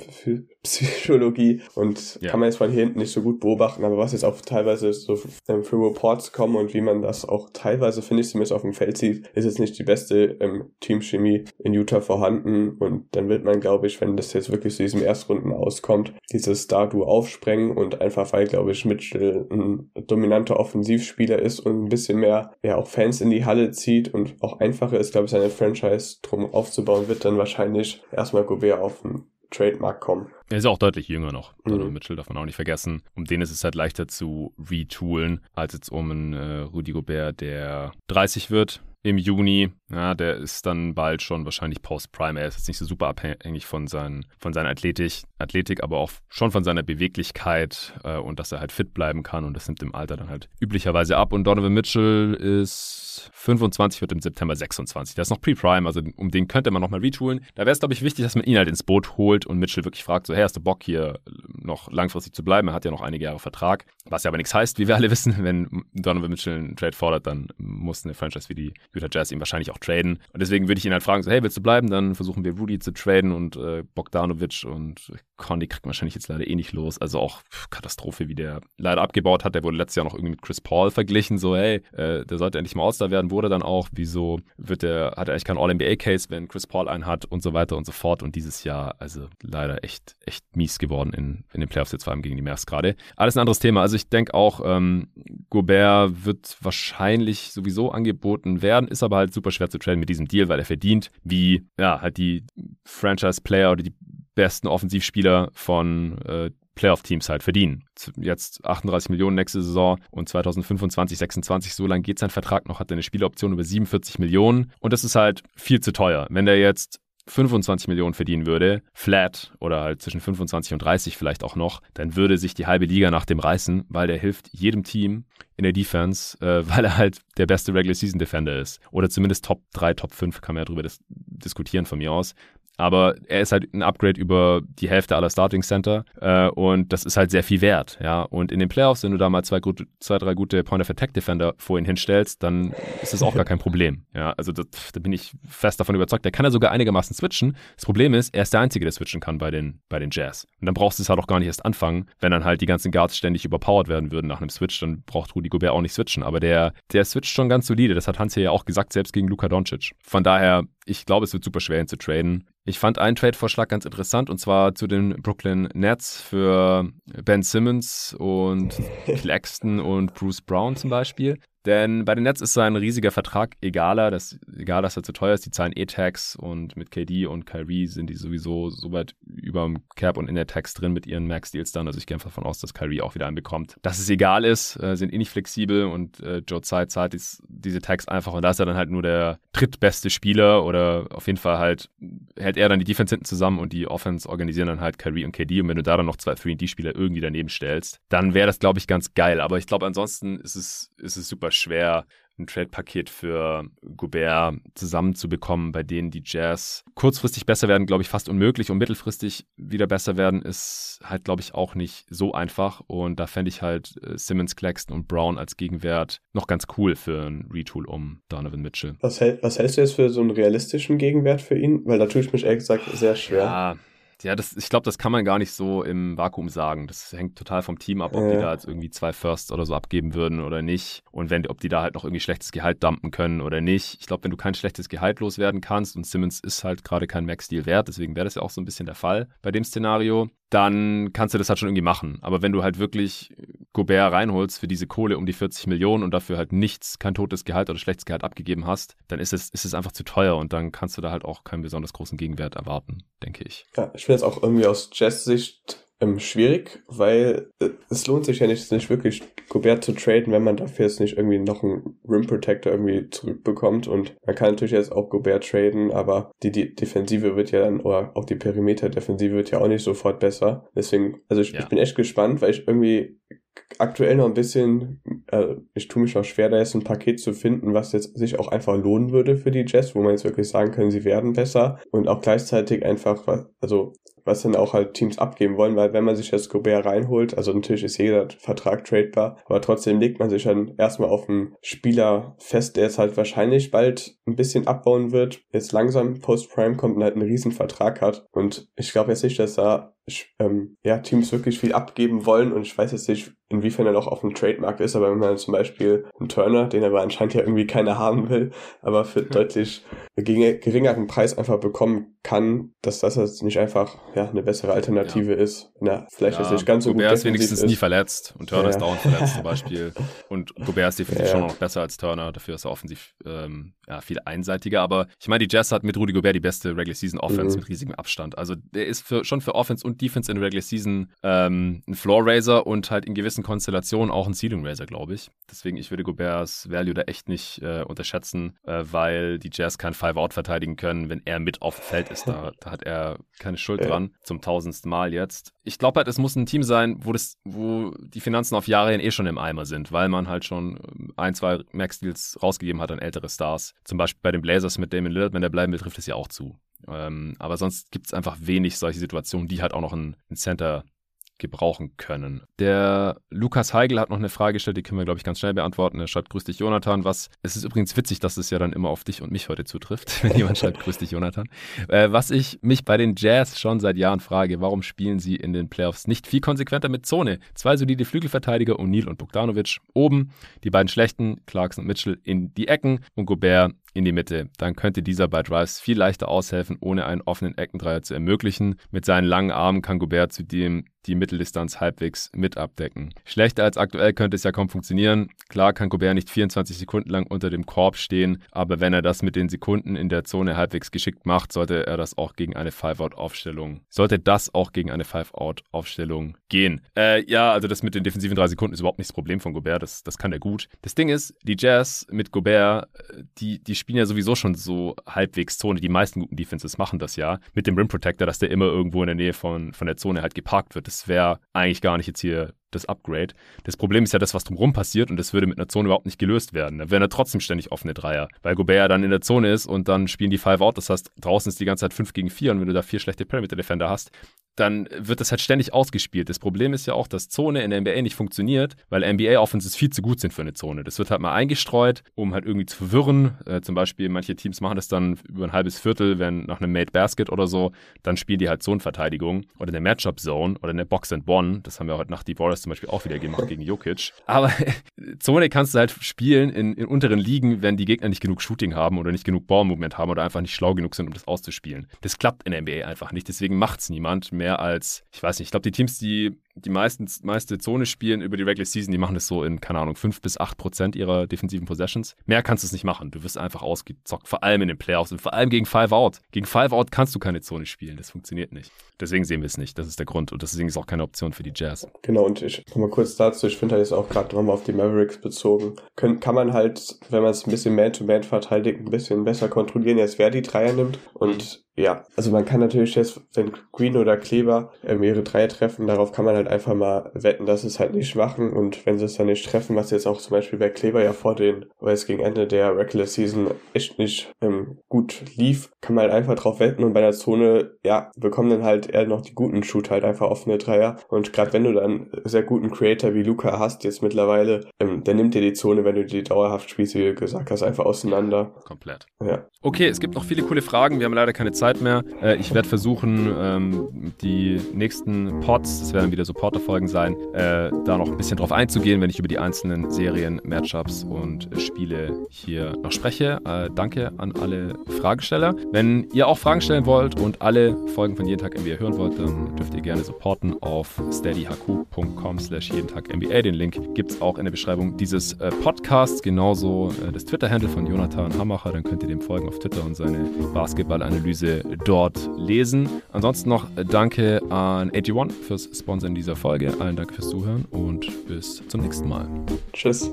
Psychologie. Und ja. kann man jetzt von hier hinten nicht so gut beobachten, aber was jetzt auch teilweise so ähm, für Reports kommen und wie man das auch teilweise, finde ich, zumindest auf dem Feld sieht, ist jetzt nicht die beste ähm, Teamchemie in Utah vorhanden. Und dann wird man, glaube ich, wenn das jetzt wirklich zu diesem Erstrunden auskommt, dieses Star-Duo aufsprengen und einfach, weil, glaube ich, Mitchell ein dominanter Offensivspieler ist und ein bisschen mehr, ja, auch Fans in die Halle zieht und auch einfacher ist, glaube ich, seine Franchise drum aufzubauen, wird dann wahrscheinlich erstmal Gobert auf den Trademark kommen. Er ist auch deutlich jünger noch. Mhm. Mitchell darf man auch nicht vergessen. Um den ist es halt leichter zu retoolen, als jetzt um einen äh, Rudy Gobert, der 30 wird im Juni. Ja, der ist dann bald schon wahrscheinlich Post-Prime. Er ist jetzt nicht so super abhängig von, seinen, von seiner Athletik, Athletik, aber auch schon von seiner Beweglichkeit äh, und dass er halt fit bleiben kann. Und das nimmt im Alter dann halt üblicherweise ab. Und Donovan Mitchell ist 25, wird im September 26. Der ist noch Pre-Prime, also um den könnte man nochmal retoolen. Da wäre es, glaube ich, wichtig, dass man ihn halt ins Boot holt und Mitchell wirklich fragt, so, hey, hast du Bock hier noch langfristig zu bleiben? Er hat ja noch einige Jahre Vertrag. Was ja aber nichts heißt, wie wir alle wissen. Wenn Donovan Mitchell einen Trade fordert, dann muss eine Franchise wie die Utah Jazz ihn wahrscheinlich auch traden. Und deswegen würde ich ihn halt fragen, so, hey, willst du bleiben? Dann versuchen wir Rudy zu traden und äh, Bogdanovic und Conny kriegt wahrscheinlich jetzt leider eh nicht los. Also auch Katastrophe, wie der leider abgebaut hat. Der wurde letztes Jahr noch irgendwie mit Chris Paul verglichen, so, hey, äh, der sollte endlich mal All-Star werden, wurde dann auch. Wieso wird der, hat er eigentlich keinen All-NBA-Case, wenn Chris Paul einen hat und so weiter und so fort. Und dieses Jahr, also leider echt, echt mies geworden in, in den Playoffs jetzt vor allem gegen die Mavs gerade. Alles ein anderes Thema. Also ich denke auch, ähm, Gobert wird wahrscheinlich sowieso angeboten werden, ist aber halt super schwer zu traden mit diesem Deal, weil er verdient, wie ja, halt die Franchise-Player oder die besten Offensivspieler von äh, Playoff-Teams halt verdienen. Jetzt 38 Millionen nächste Saison und 2025, 26, so lange geht sein Vertrag noch, hat er eine Spieleroption über 47 Millionen und das ist halt viel zu teuer. Wenn der jetzt 25 Millionen verdienen würde, flat oder halt zwischen 25 und 30 vielleicht auch noch, dann würde sich die halbe Liga nach dem reißen, weil der hilft jedem Team in der Defense, äh, weil er halt der beste Regular Season Defender ist. Oder zumindest Top 3, Top 5 kann man ja drüber dis diskutieren von mir aus. Aber er ist halt ein Upgrade über die Hälfte aller Starting Center äh, und das ist halt sehr viel wert, ja. Und in den Playoffs, wenn du da mal zwei, gute, zwei drei gute Point of Attack Defender vor ihn hinstellst, dann ist das auch gar kein Problem, ja. Also das, da bin ich fest davon überzeugt. Der kann ja sogar einigermaßen switchen. Das Problem ist, er ist der Einzige, der switchen kann bei den, bei den Jazz. Und dann brauchst du es halt auch gar nicht erst anfangen, wenn dann halt die ganzen Guards ständig überpowered werden würden nach einem Switch, dann braucht Rudy Gobert auch nicht switchen. Aber der, der switcht schon ganz solide. Das hat Hans hier ja auch gesagt, selbst gegen Luka Doncic. Von daher, ich glaube, es wird super schwer, ihn zu traden. Ich fand einen Trade-Vorschlag ganz interessant und zwar zu den Brooklyn Nets für Ben Simmons und Claxton und Bruce Brown zum Beispiel. Denn bei den Nets ist sein riesiger Vertrag egaler, das, egal, dass er zu teuer ist, die zahlen E-Tax und mit KD und Kyrie sind die sowieso so weit über dem Cap und in der Tax drin mit ihren Max-Deals dann. Also ich gehe einfach davon aus, dass Kyrie auch wieder einen bekommt. Dass es egal ist, äh, sind eh nicht flexibel und äh, Joe Tsai zahlt dies, diese Tax einfach und da ist er dann halt nur der drittbeste Spieler oder auf jeden Fall halt hält er dann die Defense hinten zusammen und die Offense organisieren dann halt Kyrie und KD und wenn du da dann noch zwei 3D-Spieler irgendwie daneben stellst, dann wäre das, glaube ich, ganz geil. Aber ich glaube, ansonsten ist es, ist es super schwer, ein Trade-Paket für Gobert zusammenzubekommen, bei denen die Jazz kurzfristig besser werden, glaube ich, fast unmöglich und mittelfristig wieder besser werden, ist halt, glaube ich, auch nicht so einfach. Und da fände ich halt äh, Simmons, Claxton und Brown als Gegenwert noch ganz cool für ein Retool um Donovan Mitchell. Was, hält, was hältst du jetzt für so einen realistischen Gegenwert für ihn? Weil da tue ich mich ehrlich gesagt sehr schwer. Ja, ja, das, ich glaube, das kann man gar nicht so im Vakuum sagen. Das hängt total vom Team ab, ob ja. die da jetzt irgendwie zwei Firsts oder so abgeben würden oder nicht. Und wenn, ob die da halt noch irgendwie schlechtes Gehalt dumpen können oder nicht. Ich glaube, wenn du kein schlechtes Gehalt loswerden kannst und Simmons ist halt gerade kein Max-Deal wert, deswegen wäre das ja auch so ein bisschen der Fall bei dem Szenario, dann kannst du das halt schon irgendwie machen. Aber wenn du halt wirklich Gobert reinholst für diese Kohle um die 40 Millionen und dafür halt nichts, kein totes Gehalt oder schlechtes Gehalt abgegeben hast, dann ist es, ist es einfach zu teuer und dann kannst du da halt auch keinen besonders großen Gegenwert erwarten, denke ich. Ja, ich finde es auch irgendwie aus Jazz-Sicht ähm, schwierig, weil äh, es lohnt sich ja nicht, nicht wirklich Gobert zu traden, wenn man dafür jetzt nicht irgendwie noch einen Rim Protector irgendwie zurückbekommt. Und man kann natürlich jetzt auch Gobert traden, aber die, die Defensive wird ja dann, oder auch die Perimeter-Defensive wird ja auch nicht sofort besser. Deswegen, also ich, ja. ich bin echt gespannt, weil ich irgendwie aktuell noch ein bisschen, äh, ich tue mich noch schwer, da jetzt ein Paket zu finden, was jetzt sich auch einfach lohnen würde für die Jazz, wo man jetzt wirklich sagen kann, sie werden besser und auch gleichzeitig einfach, also was dann auch halt Teams abgeben wollen, weil wenn man sich jetzt Gobert reinholt, also natürlich ist jeder Vertrag tradebar, aber trotzdem legt man sich dann erstmal auf einen Spieler fest, der es halt wahrscheinlich bald ein bisschen abbauen wird, jetzt langsam Post-Prime kommt und halt einen riesen Vertrag hat. Und ich glaube jetzt nicht, dass da ähm, ja, Teams wirklich viel abgeben wollen und ich weiß jetzt nicht, inwiefern er noch auf dem Trademark ist, aber wenn man zum Beispiel einen Turner, den aber anscheinend ja irgendwie keiner haben will, aber für deutlich geringeren Preis einfach bekommen kann, dass das jetzt nicht einfach ja, eine bessere Alternative ja. ist. Na, vielleicht ja, ist nicht ganz so Gobert gut. Gobert ist wenigstens ist. nie verletzt und Turner ja. ist dauernd verletzt zum Beispiel. Und Gobert ist definitiv schon noch besser als Turner, dafür ist er offensiv ähm, ja, viel einseitiger. Aber ich meine, die Jazz hat mit Rudy Gobert die beste Regular Season Offense mhm. mit riesigem Abstand. Also der ist für, schon für Offense und Defense in der Regular Season ähm, ein Floor Raiser und halt in gewissen Konstellationen auch ein Ceiling Raiser, glaube ich. Deswegen, ich würde Goberts Value da echt nicht äh, unterschätzen, äh, weil die Jazz kein Five-Out verteidigen können, wenn er mit auf dem Feld ist. Da, da hat er keine Schuld dran, zum tausendsten Mal jetzt. Ich glaube halt, es muss ein Team sein, wo, das, wo die Finanzen auf Jahre hin eh schon im Eimer sind, weil man halt schon ein, zwei Max-Deals rausgegeben hat an ältere Stars. Zum Beispiel bei den Blazers mit Damon Lillard, wenn der bleiben will, trifft es ja auch zu. Ähm, aber sonst gibt es einfach wenig solche Situationen, die halt auch noch ein, ein Center gebrauchen können. Der Lukas Heigl hat noch eine Frage gestellt, die können wir, glaube ich, ganz schnell beantworten. Er schreibt, grüß dich, Jonathan. Was, es ist übrigens witzig, dass es ja dann immer auf dich und mich heute zutrifft, wenn jemand schreibt, grüß dich, Jonathan. Äh, was ich mich bei den Jazz schon seit Jahren frage, warum spielen sie in den Playoffs nicht viel konsequenter mit Zone? Zwei solide Flügelverteidiger, O'Neill und Bogdanovic oben, die beiden schlechten, Clarkson und Mitchell in die Ecken und Gobert in die Mitte. Dann könnte dieser bei Drives viel leichter aushelfen, ohne einen offenen Eckendreier zu ermöglichen. Mit seinen langen Armen kann Gobert zudem die Mitteldistanz halbwegs mit abdecken. Schlechter als aktuell könnte es ja kaum funktionieren. Klar kann Gobert nicht 24 Sekunden lang unter dem Korb stehen, aber wenn er das mit den Sekunden in der Zone halbwegs geschickt macht, sollte er das auch gegen eine Five-Out-Aufstellung, sollte das auch gegen eine Five-Out-Aufstellung gehen. Äh, ja, also das mit den defensiven drei Sekunden ist überhaupt nicht das Problem von Gobert, das, das kann er gut. Das Ding ist, die Jazz mit Gobert, äh, die, die spielen ja sowieso schon so halbwegs Zone. Die meisten guten Defenses machen das ja mit dem Rim Protector, dass der immer irgendwo in der Nähe von, von der Zone halt geparkt wird. Das wäre eigentlich gar nicht jetzt hier das Upgrade. Das Problem ist ja das, was drumherum passiert und das würde mit einer Zone überhaupt nicht gelöst werden. Da wären ja trotzdem ständig offene Dreier, weil Gobert ja dann in der Zone ist und dann spielen die Five Out. Das heißt, draußen ist die ganze Zeit 5 gegen 4 und wenn du da vier schlechte Perimeter Defender hast, dann wird das halt ständig ausgespielt. Das Problem ist ja auch, dass Zone in der NBA nicht funktioniert, weil NBA Offenses viel zu gut sind für eine Zone. Das wird halt mal eingestreut, um halt irgendwie zu verwirren. Äh, zum Beispiel, manche Teams machen das dann über ein halbes Viertel, wenn nach einem Made Basket oder so, dann spielen die halt Zonenverteidigung oder eine Matchup Zone oder eine Box and One. Das haben wir heute nach die Warriors zum Beispiel auch wieder gemacht gegen Jokic. Aber Zone kannst du halt spielen in, in unteren Ligen, wenn die Gegner nicht genug Shooting haben oder nicht genug Ballmovement haben oder einfach nicht schlau genug sind, um das auszuspielen. Das klappt in der NBA einfach nicht. Deswegen macht es niemand mehr als, ich weiß nicht, ich glaube, die Teams, die die meisten, meiste Zone spielen über die Regular Season, die machen das so in, keine Ahnung, 5 bis 8 Prozent ihrer defensiven Possessions. Mehr kannst du es nicht machen. Du wirst einfach ausgezockt, vor allem in den Playoffs und vor allem gegen Five Out. Gegen Five Out kannst du keine Zone spielen. Das funktioniert nicht. Deswegen sehen wir es nicht. Das ist der Grund. Und deswegen ist auch keine Option für die Jazz. Genau, und ich nochmal kurz dazu. Ich finde halt jetzt auch gerade nochmal auf die Mavericks bezogen. Können, kann man halt, wenn man es ein bisschen Man-to-Man -Man verteidigt, ein bisschen besser kontrollieren, als wer die Dreier nimmt. Und ja, also man kann natürlich jetzt, wenn Green oder Kleber ähm, ihre Dreier treffen, darauf kann man halt einfach mal wetten, dass sie es halt nicht machen und wenn sie es dann nicht treffen, was jetzt auch zum Beispiel bei Kleber ja vor den, weil es gegen Ende der Regular Season echt nicht ähm, gut lief, kann man halt einfach drauf wetten und bei der Zone, ja, bekommen dann halt eher noch die guten Shooter halt einfach offene Dreier und gerade wenn du dann sehr guten Creator wie Luca hast jetzt mittlerweile, ähm, dann nimmt dir die Zone, wenn du die dauerhaft spielst, wie du gesagt hast, einfach auseinander. Komplett. Ja. Okay, es gibt noch viele coole Fragen, wir haben leider keine Zeit mehr. Äh, ich werde versuchen, ähm, die nächsten Pods, das werden wieder Supporter-Folgen sein, äh, da noch ein bisschen drauf einzugehen, wenn ich über die einzelnen Serien, Matchups und Spiele hier noch spreche. Äh, danke an alle Fragesteller. Wenn ihr auch Fragen stellen wollt und alle Folgen von Jeden Tag NBA hören wollt, dann dürft ihr gerne supporten auf steadyhq.com slash jeden Tag NBA. Den Link gibt es auch in der Beschreibung dieses äh, Podcasts, genauso äh, das Twitter-Handle von Jonathan Hammacher. Dann könnt ihr dem folgen auf Twitter und seine Basketballanalyse dort lesen. Ansonsten noch danke an AG1 fürs Sponsoren dieser Folge. Allen Dank fürs Zuhören und bis zum nächsten Mal. Tschüss.